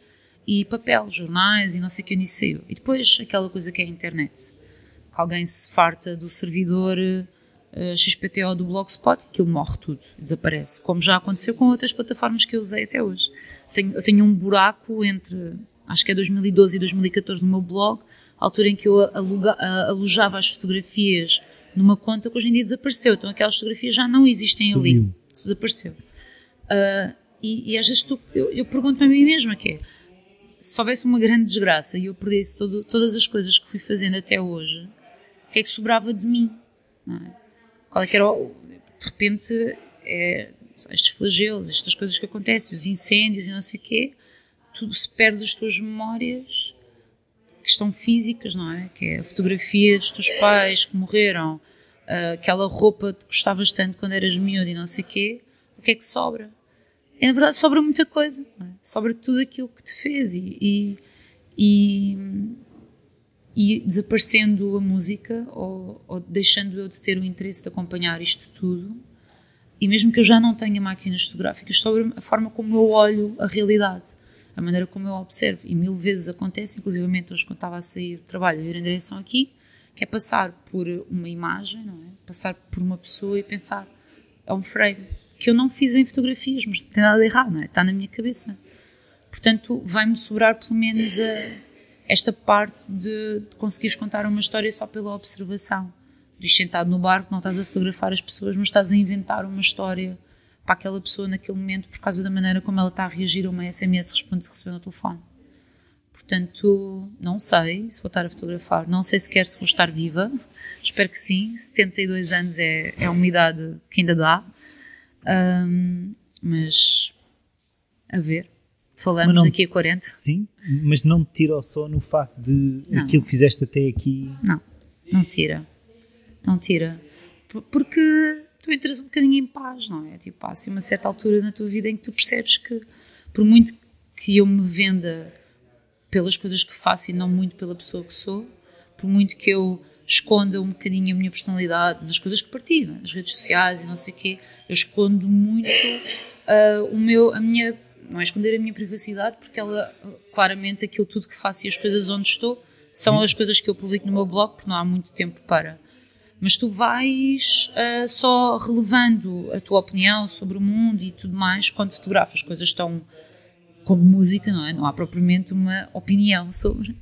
e papel, jornais e não sei o que onde saiu. E depois aquela coisa que é a internet. Que alguém se farta do servidor uh, ah, XPTO do Blogspot, aquilo morre tudo, desaparece. Como já aconteceu com outras plataformas que eu usei até hoje. Tenho, eu tenho um buraco entre acho que é 2012 e 2014 no meu blog, a altura em que eu aluga, alojava as fotografias numa conta que hoje em dia desapareceu. Então aquelas fotografias já não existem Subiu. ali. Desapareceu. Uh, e, e, às vezes tu, eu, eu pergunto-me a mim mesma que é, se houvesse uma grande desgraça e eu perdesse todo, todas as coisas que fui fazendo até hoje, o que é que sobrava de mim? É? Qual é que era o, de repente é, estes flagelos, estas coisas que acontecem, os incêndios e não sei o quê, se perdes as tuas memórias que estão físicas, não é? Que é a fotografia dos teus pais que morreram, uh, aquela roupa que gostavas tanto quando eras miúdo e não sei o quê, o que é que sobra? E, na verdade sobra muita coisa, é? sobra tudo aquilo que te fez e, e, e, e desaparecendo a música ou, ou, deixando eu de ter o interesse de acompanhar isto tudo e mesmo que eu já não tenha máquinas fotográficas, sobre a forma como eu olho a realidade a maneira como eu observo, e mil vezes acontece, inclusivamente hoje quando estava a sair do trabalho, a ir em direção aqui, que é passar por uma imagem, não é? Passar por uma pessoa e pensar, é um frame, que eu não fiz em fotografias, mas não tem nada de errado, não é? Está na minha cabeça. Portanto, vai-me sobrar pelo menos a, esta parte de, de conseguires contar uma história só pela observação. Diz sentado no barco, não estás a fotografar as pessoas, mas estás a inventar uma história para aquela pessoa naquele momento por causa da maneira como ela está a reagir a uma SMS responde recebeu no telefone. Portanto, não sei se vou estar a fotografar, não sei sequer se vou estar viva, espero que sim, 72 anos é, é uma idade que ainda dá, um, mas a ver, falamos não, daqui a 40. Sim, mas não te tira o sono o facto de não. aquilo que fizeste até aqui? Não, não tira, não tira, porque tu entras um bocadinho em paz, não é? Tipo, há assim uma certa altura na tua vida em que tu percebes que, por muito que eu me venda pelas coisas que faço e não muito pela pessoa que sou, por muito que eu esconda um bocadinho a minha personalidade nas coisas que partilho, nas redes sociais e não sei o quê, eu escondo muito uh, o meu, a minha, não é esconder a minha privacidade, porque ela, claramente, aquilo tudo que faço e as coisas onde estou são as coisas que eu publico no meu blog, porque não há muito tempo para mas tu vais uh, só relevando a tua opinião sobre o mundo e tudo mais quando fotografas coisas tão como música, não é? Não há propriamente uma opinião sobre.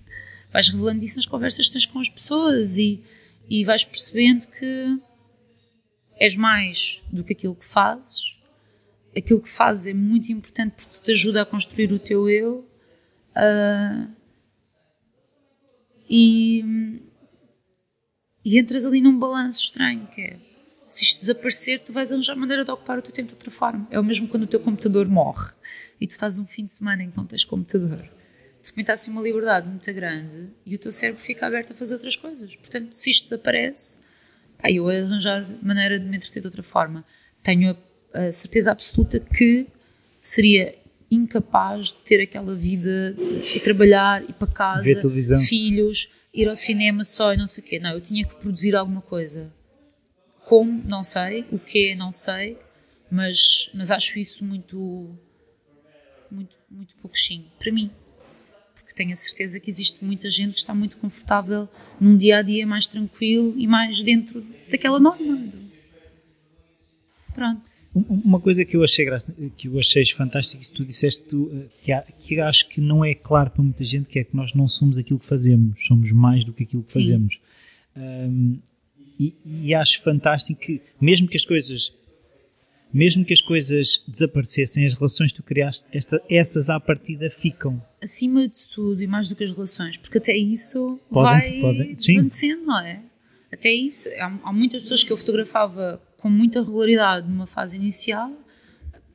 Vais revelando isso nas conversas que tens com as pessoas e, e vais percebendo que és mais do que aquilo que fazes. Aquilo que fazes é muito importante porque te ajuda a construir o teu eu. Uh, e e entras ali num balanço estranho, que é se isto desaparecer, tu vais arranjar maneira de ocupar o teu tempo de outra forma. É o mesmo quando o teu computador morre e tu estás um fim de semana em que não tens computador. De repente há assim uma liberdade muito grande e o teu cérebro fica aberto a fazer outras coisas. Portanto, se isto desaparece, ah, eu arranjar maneira de me entreter de outra forma. Tenho a, a certeza absoluta que seria incapaz de ter aquela vida de trabalhar, ir para casa, filhos, ir ao cinema só e não sei o quê. Não, eu tinha que produzir alguma coisa. Como? Não sei. O que? Não sei. Mas, mas acho isso muito, muito, muito pouquinho. Para mim. Porque tenho a certeza que existe muita gente que está muito confortável num dia a dia mais tranquilo e mais dentro daquela norma. Pronto. Uma coisa que eu achei graça, que eu achei fantástico, isso tu disseste tu, eh, que, há, que acho que não é claro para muita gente, que é que nós não somos aquilo que fazemos, somos mais do que aquilo que Sim. fazemos. Um, e, e, acho fantástico que, mesmo que as coisas mesmo que as coisas desaparecessem, as relações que tu criaste, esta, essas à partida ficam. Acima de tudo, e mais do que as relações, porque até isso podem, vai podem, desvanecendo, não é? Até isso, há, há muitas pessoas que eu fotografava com muita regularidade numa fase inicial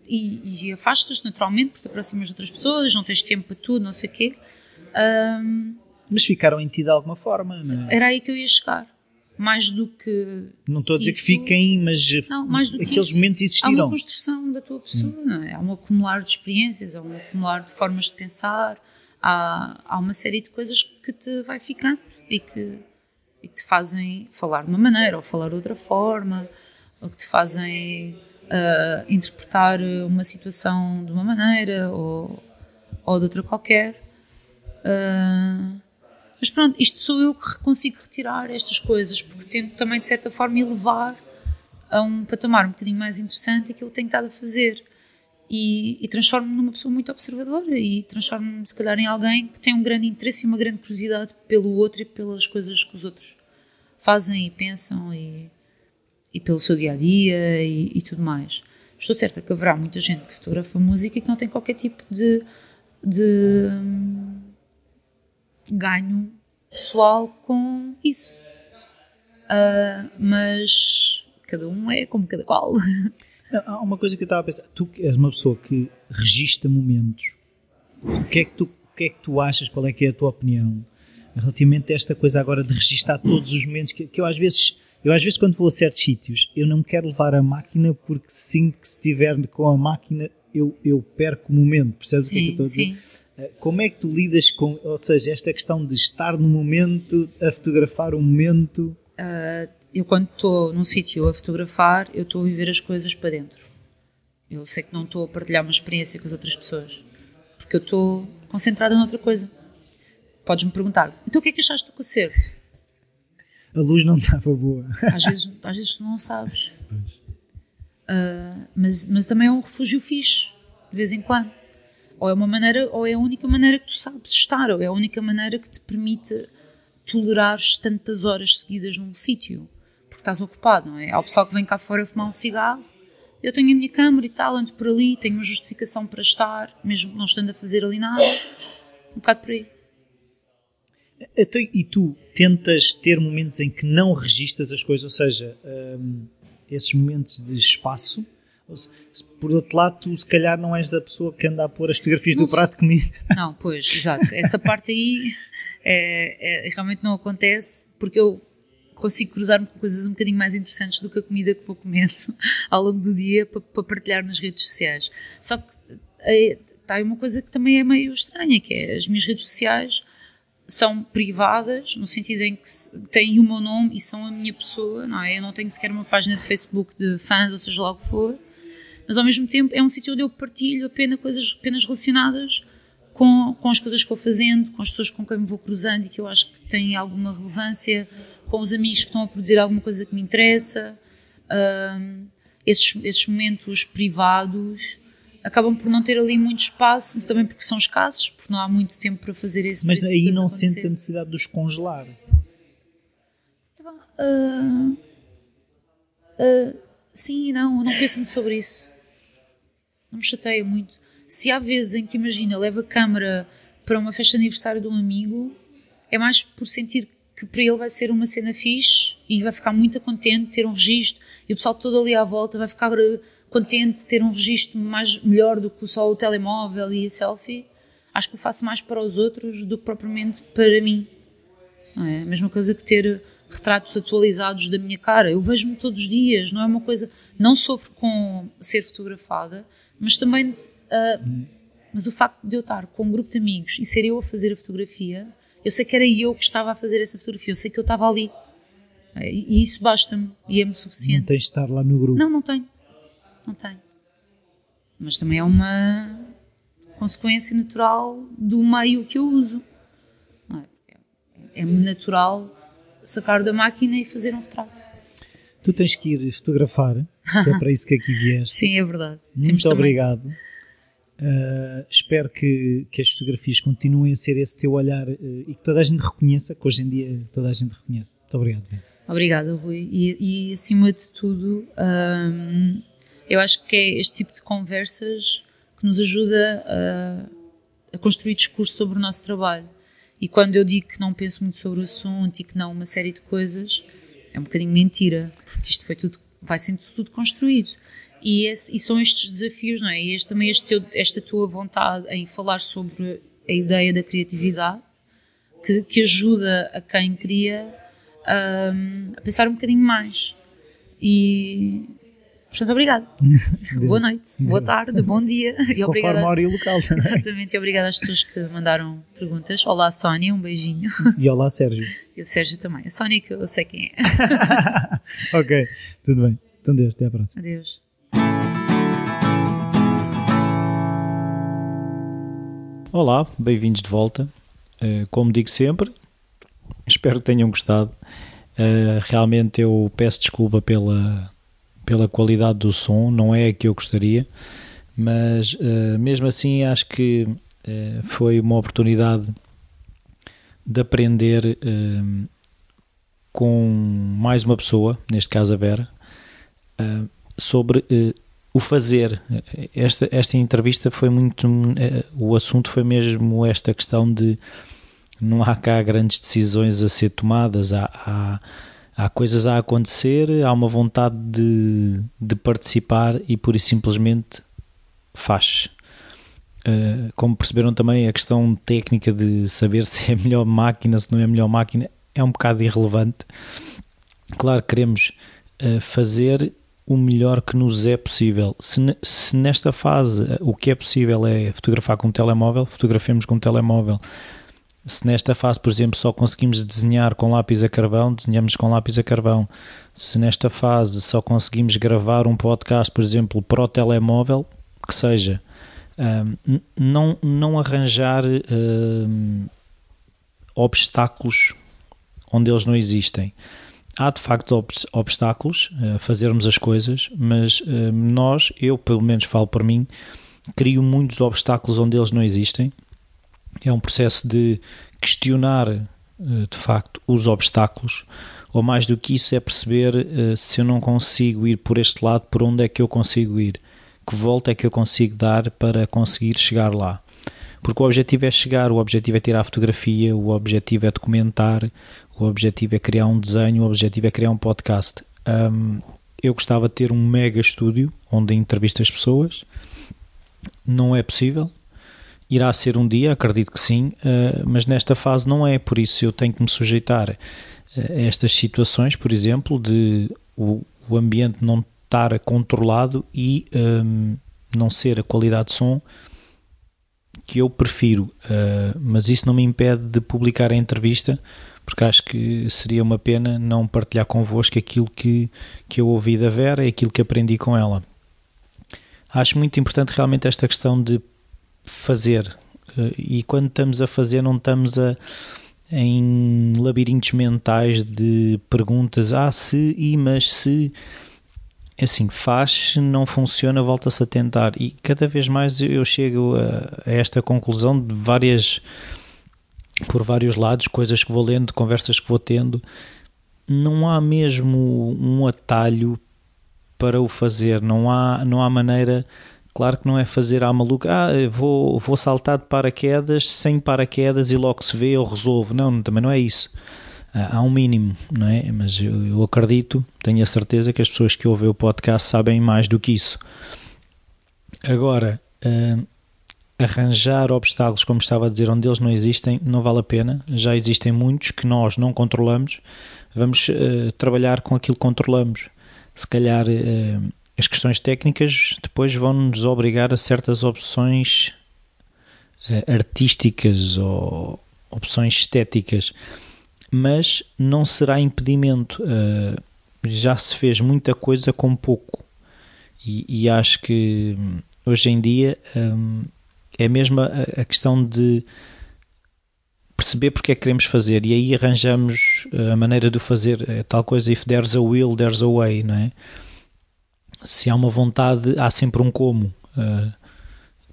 e, e afastas naturalmente porque te aproximas de outras pessoas, não tens tempo para tudo, não sei o quê. Um, Mas ficaram em ti de alguma forma, não é? Era aí que eu ia chegar. Mais do que. Não estou a dizer isso, que fiquem, mas não, mais do aqueles isso, momentos existiram. Há uma construção da tua pessoa, não é? Há um acumular de experiências, há um acumular de formas de pensar, há, há uma série de coisas que te vai ficando e que, e que te fazem falar de uma maneira ou falar de outra forma que te fazem uh, interpretar uma situação de uma maneira ou, ou de outra qualquer. Uh, mas pronto, isto sou eu que consigo retirar estas coisas, porque tento também, de certa forma, elevar a um patamar um bocadinho mais interessante que eu tenho estado a fazer. E, e transformo-me numa pessoa muito observadora e transformo-me, se calhar, em alguém que tem um grande interesse e uma grande curiosidade pelo outro e pelas coisas que os outros fazem e pensam e, e pelo seu dia a dia e, e, tudo mais. Estou certa que haverá muita gente que fotografa música e que não tem qualquer tipo de, de hum, ganho pessoal com isso. Uh, mas cada um é como cada qual. há uma coisa que eu estava a pensar. Tu és uma pessoa que registra momentos. O que é que tu, o que é que tu achas? Qual é que é a tua opinião relativamente a esta coisa agora de registrar todos os momentos que, que eu às vezes eu às vezes quando vou a certos sítios, eu não quero levar a máquina porque sinto que se estiver com a máquina eu, eu perco o momento, percebes sim, o que é que eu estou a dizer? Sim. Eh, como é que tu lidas com, ou seja, esta questão de estar no momento, a fotografar o momento? Uh, eu quando estou num sítio a fotografar, eu estou a viver as coisas para dentro. Eu sei que não estou a partilhar uma experiência com as outras pessoas, porque eu estou concentrada noutra coisa. Podes-me perguntar, então o que é que achaste do concerto? A luz não estava boa. Às vezes, às vezes tu não sabes. Uh, mas, mas também é um refúgio fixe, de vez em quando. Ou é uma maneira, ou é a única maneira que tu sabes estar, ou é a única maneira que te permite tolerar tantas horas seguidas num sítio. Porque estás ocupado, não é? Há o pessoal que vem cá fora fumar um cigarro. Eu tenho a minha câmera e tal, ando por ali, tenho uma justificação para estar, mesmo não estando a fazer ali nada. Um bocado por aí. Então, e tu tentas ter momentos em que não registas as coisas, ou seja, um, esses momentos de espaço. Por outro lado, tu se calhar não és da pessoa que anda a pôr as fotografias não, do prato de comida. Não, pois, exato. Essa parte aí é, é, realmente não acontece porque eu consigo cruzar-me com coisas um bocadinho mais interessantes do que a comida que vou comendo ao longo do dia para, para partilhar nas redes sociais. Só que é, está aí uma coisa que também é meio estranha, que é as minhas redes sociais são privadas, no sentido em que têm o meu nome e são a minha pessoa, não é? Eu não tenho sequer uma página de Facebook de fãs, ou seja lá o que for, mas ao mesmo tempo é um sítio onde eu partilho apenas coisas apenas relacionadas com, com as coisas que vou fazendo, com as pessoas com quem me vou cruzando e que eu acho que têm alguma relevância, com os amigos que estão a produzir alguma coisa que me interessa. Um, esses, esses momentos privados acabam por não ter ali muito espaço, também porque são escassos, porque não há muito tempo para fazer isso. Mas aí não sentes a necessidade de os congelar? Uh, uh, sim e não, eu não penso muito sobre isso. Não me chateia muito. Se há vezes em que, imagina, leva a câmera para uma festa de aniversário de um amigo, é mais por sentir que para ele vai ser uma cena fixe e vai ficar muito contente de ter um registro e o pessoal todo ali à volta vai ficar contente de ter um registro mais, melhor do que só o telemóvel e a selfie, acho que o faço mais para os outros do que propriamente para mim. Não é a mesma coisa que ter retratos atualizados da minha cara. Eu vejo-me todos os dias, não é uma coisa. Não sofro com ser fotografada, mas também. Uh, mas o facto de eu estar com um grupo de amigos e ser eu a fazer a fotografia, eu sei que era eu que estava a fazer essa fotografia, eu sei que eu estava ali. E isso basta-me e é-me suficiente. Não tens de estar lá no grupo. Não, não tenho. Não tenho. Mas também é uma consequência natural do meio que eu uso. É-me é natural sacar da máquina e fazer um retrato. Tu tens que ir fotografar, que é para isso que aqui vieste. Sim, é verdade. Muito Temos obrigado. Uh, espero que, que as fotografias continuem a ser esse teu olhar uh, e que toda a gente reconheça, que hoje em dia toda a gente reconhece. Muito obrigado. Obrigada, Rui. E, e acima de tudo, um, eu acho que é este tipo de conversas que nos ajuda a, a construir discurso sobre o nosso trabalho. E quando eu digo que não penso muito sobre o assunto e que não uma série de coisas, é um bocadinho mentira, porque isto foi tudo, vai sendo tudo construído. E, esse, e são estes desafios, não é? E este, também este teu, esta tua vontade em falar sobre a ideia da criatividade, que, que ajuda a quem cria um, a pensar um bocadinho mais. E, Portanto, obrigado. Boa noite, boa tarde, bom dia. E obrigada. hora e local também. Exatamente, e obrigada às pessoas que mandaram perguntas. Olá, Sónia, um beijinho. E olá, Sérgio. E o Sérgio também. A Sónia, que eu sei quem é. ok, tudo bem. Então, Deus, até à próxima. Adeus. Olá, bem-vindos de volta. Eh, como digo sempre, espero que tenham gostado. Eh, realmente eu peço desculpa pela pela qualidade do som, não é a que eu gostaria, mas uh, mesmo assim acho que uh, foi uma oportunidade de aprender uh, com mais uma pessoa, neste caso a Vera, sobre o fazer. Esta, esta entrevista foi muito. o assunto foi mesmo esta questão de não há cá grandes decisões a ser tomadas, há, há há coisas a acontecer, há uma vontade de, de participar e pura e simplesmente faz. Uh, como perceberam também, a questão técnica de saber se é a melhor máquina, se não é melhor máquina, é um bocado irrelevante. Claro, queremos uh, fazer o melhor que nos é possível. Se, se, nesta fase o que é possível é fotografar com um telemóvel, fotografemos com um telemóvel se nesta fase, por exemplo, só conseguimos desenhar com lápis a carvão, desenhamos com lápis a carvão. Se nesta fase só conseguimos gravar um podcast, por exemplo, para o telemóvel, que seja, um, não, não arranjar um, obstáculos onde eles não existem. Há de facto obstáculos a fazermos as coisas, mas um, nós, eu pelo menos falo por mim, crio muitos obstáculos onde eles não existem é um processo de questionar eh, de facto os obstáculos, ou mais do que isso, é perceber eh, se eu não consigo ir por este lado, por onde é que eu consigo ir, que volta é que eu consigo dar para conseguir chegar lá. Porque o objetivo é chegar, o objetivo é tirar a fotografia, o objetivo é documentar, o objetivo é criar um desenho, o objetivo é criar um podcast. Um, eu gostava de ter um mega estúdio onde entrevisto as pessoas, não é possível, Irá ser um dia, acredito que sim, uh, mas nesta fase não é, por isso eu tenho que me sujeitar a estas situações, por exemplo, de o, o ambiente não estar controlado e um, ehm, não ser a qualidade de som que eu prefiro, uh, mas isso não me impede de publicar a entrevista, porque acho que seria uma pena não partilhar convosco aquilo que, que eu ouvi da Vera e aquilo que aprendi com ela. Acho muito importante realmente esta questão de fazer. Eh, e quando estamos a fazer, não estamos a, em labirintos mentais de perguntas: ah, se, e, mas se. É assim, faz, não funciona, volta-se a tentar. E cada vez mais eu chego a, a esta conclusão de várias. por vários lados, coisas que vou lendo, conversas que vou tendo. Não há mesmo um atalho para o fazer, não há, não há maneira Claro que não é fazer à maluca, ah, vou, vou saltar de paraquedas sem paraquedas e logo se vê ou resolvo. Não, também não é isso. Ah, há um mínimo, não é? Mas eu, eu acredito, tenho a certeza que as pessoas que ouvem o podcast sabem mais do que isso. Agora, uh, arranjar obstáculos, como estava a dizer, onde eles não existem, não vale a pena. Já existem muitos que nós não controlamos. Vamos uh, trabalhar com aquilo que controlamos. Se calhar uh, as questões técnicas depois vão nos obrigar a certas opções uh, artísticas ou opções estéticas, mas não será impedimento. já se fez muita coisa com pouco. E, e acho que hum, hoje em dia um, é mesmo a, a, questão de perceber porque é que queremos fazer e aí arranjamos a maneira de fazer, é tal coisa, if there's a will, there's a way, não é? Se há uma vontade, há sempre um como. Uh,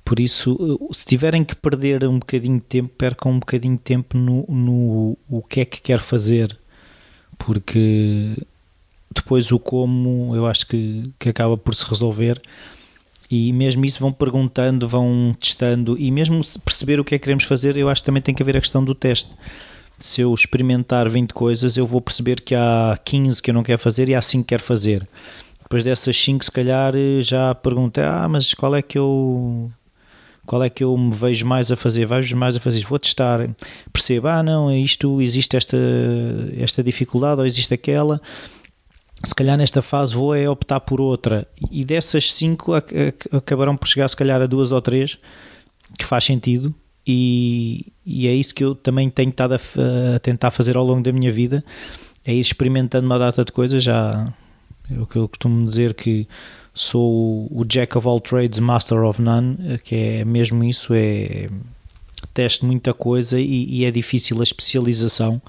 por isso, se tiverem que perder um bocadinho de tempo, percam um bocadinho de tempo no, no o que é que quer fazer, porque depois o como eu acho que, que acaba por se resolver e mesmo isso vão perguntando, vão testando e mesmo perceber o que é que queremos fazer, eu acho que também tem que haver a questão do teste. Se eu experimentar 20 coisas, eu vou perceber que há 15 que eu não quero fazer e há 5 que quero fazer. Depois dessas 5, se calhar já pergunto, ah, mas qual é que eu qual é que eu me vejo mais a fazer, vejo mais a fazer, vou testar, percebo, ah não, isto existe esta, esta dificuldade ou existe aquela, se calhar nesta fase vou é optar por outra. E dessas cinco acabarão por chegar se calhar a duas ou três que faz sentido. E, e é isso que eu também tenho estado a, a, tentar fazer ao longo da minha vida. É ir experimentando uma data de coisas já é o que eu costumo dizer que sou o Jack of all trades, Master of none que é mesmo isso é teste muita coisa e, e é difícil a especialização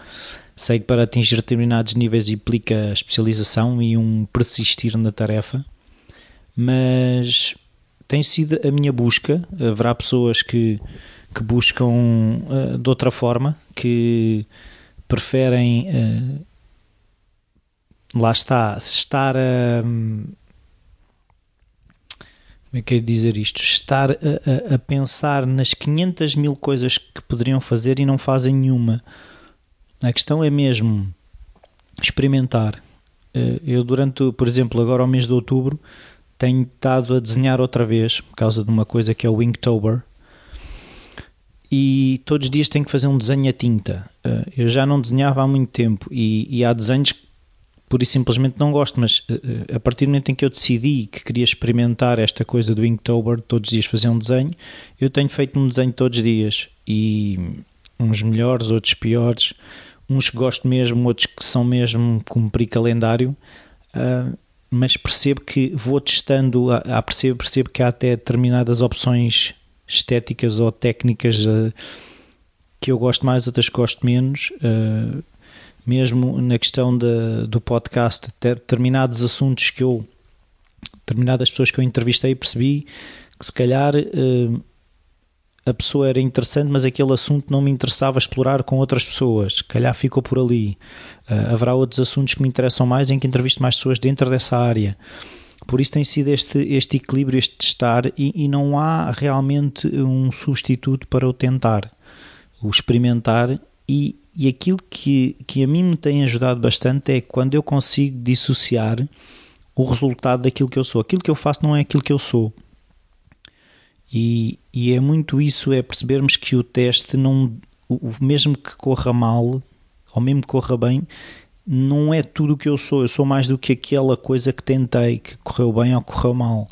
Sei que para atingir determinados níveis implica especialização e um persistir na tarefa, mas tem sido a minha busca. Haverá pessoas que, que buscam uh, de outra forma, que preferem. Uh, lá está, estar a. Um, como é que é dizer isto? Estar a, a, a, pensar nas 500 mil coisas que poderiam fazer e não fazem nenhuma. A questão é mesmo experimentar. Eh, eu, durante, por exemplo, agora ao mês de outubro, tenho estado a desenhar outra vez, por causa de uma coisa que é o Inktober. E todos os dias tenho que fazer um desenho a tinta. Eh, eu já não desenhava há muito tempo e, e há desenhos que por isso simplesmente não gosto, mas eh, a partir do momento em que eu decidi que queria experimentar esta coisa do Inktober, todos os dias fazer um desenho, eu tenho feito um desenho todos os dias e uns melhores, outros piores, uns que gosto mesmo, outros que são mesmo cumprir calendário, uh, mas percebo que vou testando, a, percebo, percebo que há até determinadas opções estéticas ou técnicas uh, que eu gosto mais, outras que gosto menos. Uh, mesmo na questão de, do podcast, determinados assuntos que eu, determinadas pessoas que eu entrevistei, percebi que se calhar a pessoa era interessante, mas aquele assunto não me interessava explorar com outras pessoas. Calhar ficou por ali. Uh, haverá outros assuntos que me interessam mais em que entrevisto mais pessoas dentro dessa área. Por isso tem sido este, este equilíbrio, este testar, e, e não há realmente um substituto para o tentar, o experimentar. E, e aquilo que, que a mim me tem ajudado bastante é quando eu consigo dissociar o resultado daquilo que eu sou. Aquilo que eu faço não é aquilo que eu sou e, e é muito isso, é percebermos que o teste não, o mesmo que corra mal, ou mesmo que corra bem, não é tudo o que eu sou, eu sou mais do que aquela coisa que tentei, que correu bem ou correu mal.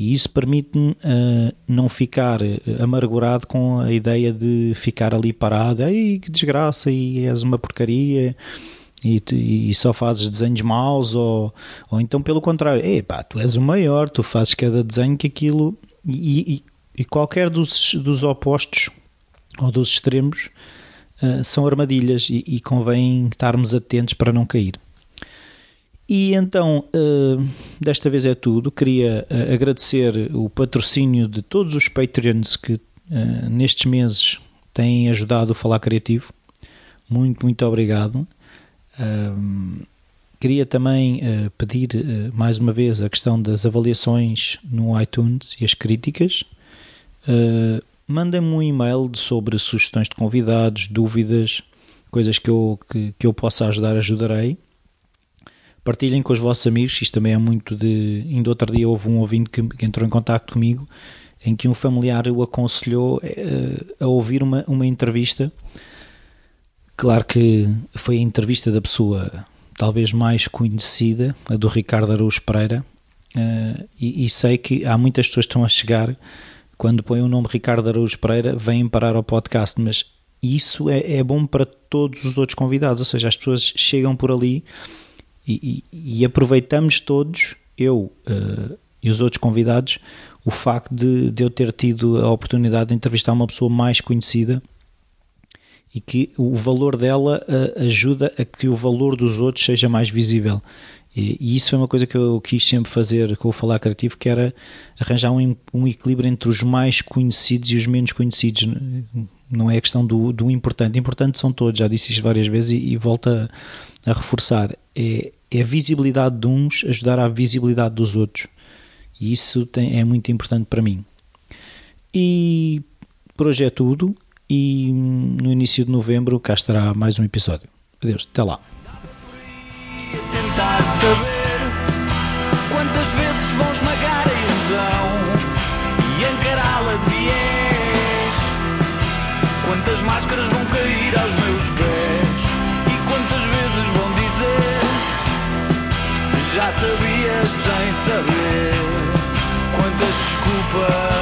E isso permite-me uh, não ficar eh, amargurado com a ideia de ficar ali parado, ei que desgraça, e és uma porcaria, e, e só fazes desenhos maus, ou, ou então pelo contrário, pá, tu és o maior, tu fazes cada desenho que aquilo. E, e, e qualquer dos, dos opostos ou dos extremos uh, são armadilhas e, e, convém estarmos atentos para não cair. E então, uh, desta vez é tudo. Queria uh, agradecer o patrocínio de todos os Patreons que nestes meses têm ajudado o Falar Criativo. Muito, muito obrigado. Queria também pedir mais uma vez a questão das avaliações no iTunes e as críticas. Mandem-me um e-mail sobre sugestões de convidados, dúvidas, coisas que eu, que, que eu possa ajudar, ajudarei. Partilhem com os vossos amigos, isto também é muito de. Ainda outro dia houve um ouvinte que, que entrou em contato comigo em que um familiar o aconselhou uh, a ouvir uma, uma entrevista. Claro que foi a entrevista da pessoa talvez mais conhecida, a do Ricardo Araújo Pereira, uh, e, e, sei que há muitas pessoas que estão a chegar quando põem o nome Ricardo Araújo Pereira, vêm parar ao podcast, mas isso é, é bom para todos os outros convidados, ou seja, as pessoas chegam por ali e, e, aproveitamos todos, eu uh, e os outros convidados, o facto de, de eu ter tido a oportunidade de entrevistar uma pessoa mais conhecida e que o valor dela uh, ajuda a que o valor dos outros seja mais visível. E, e, isso é uma coisa que eu quis sempre fazer com o Falar Criativo, que era arranjar um, um equilíbrio entre os mais conhecidos e os menos conhecidos. Não é a questão do, do importante. Importante são todos, já disse isto várias vezes e, e volto a reforçar. É, é a visibilidade de uns ajudar à visibilidade dos outros. E isso tem, é muito importante para mim. E por hoje é tudo. E no início de novembro cá estará mais um episódio. Adeus, até lá. Quantas máscaras vão sem saber quantas desculpas.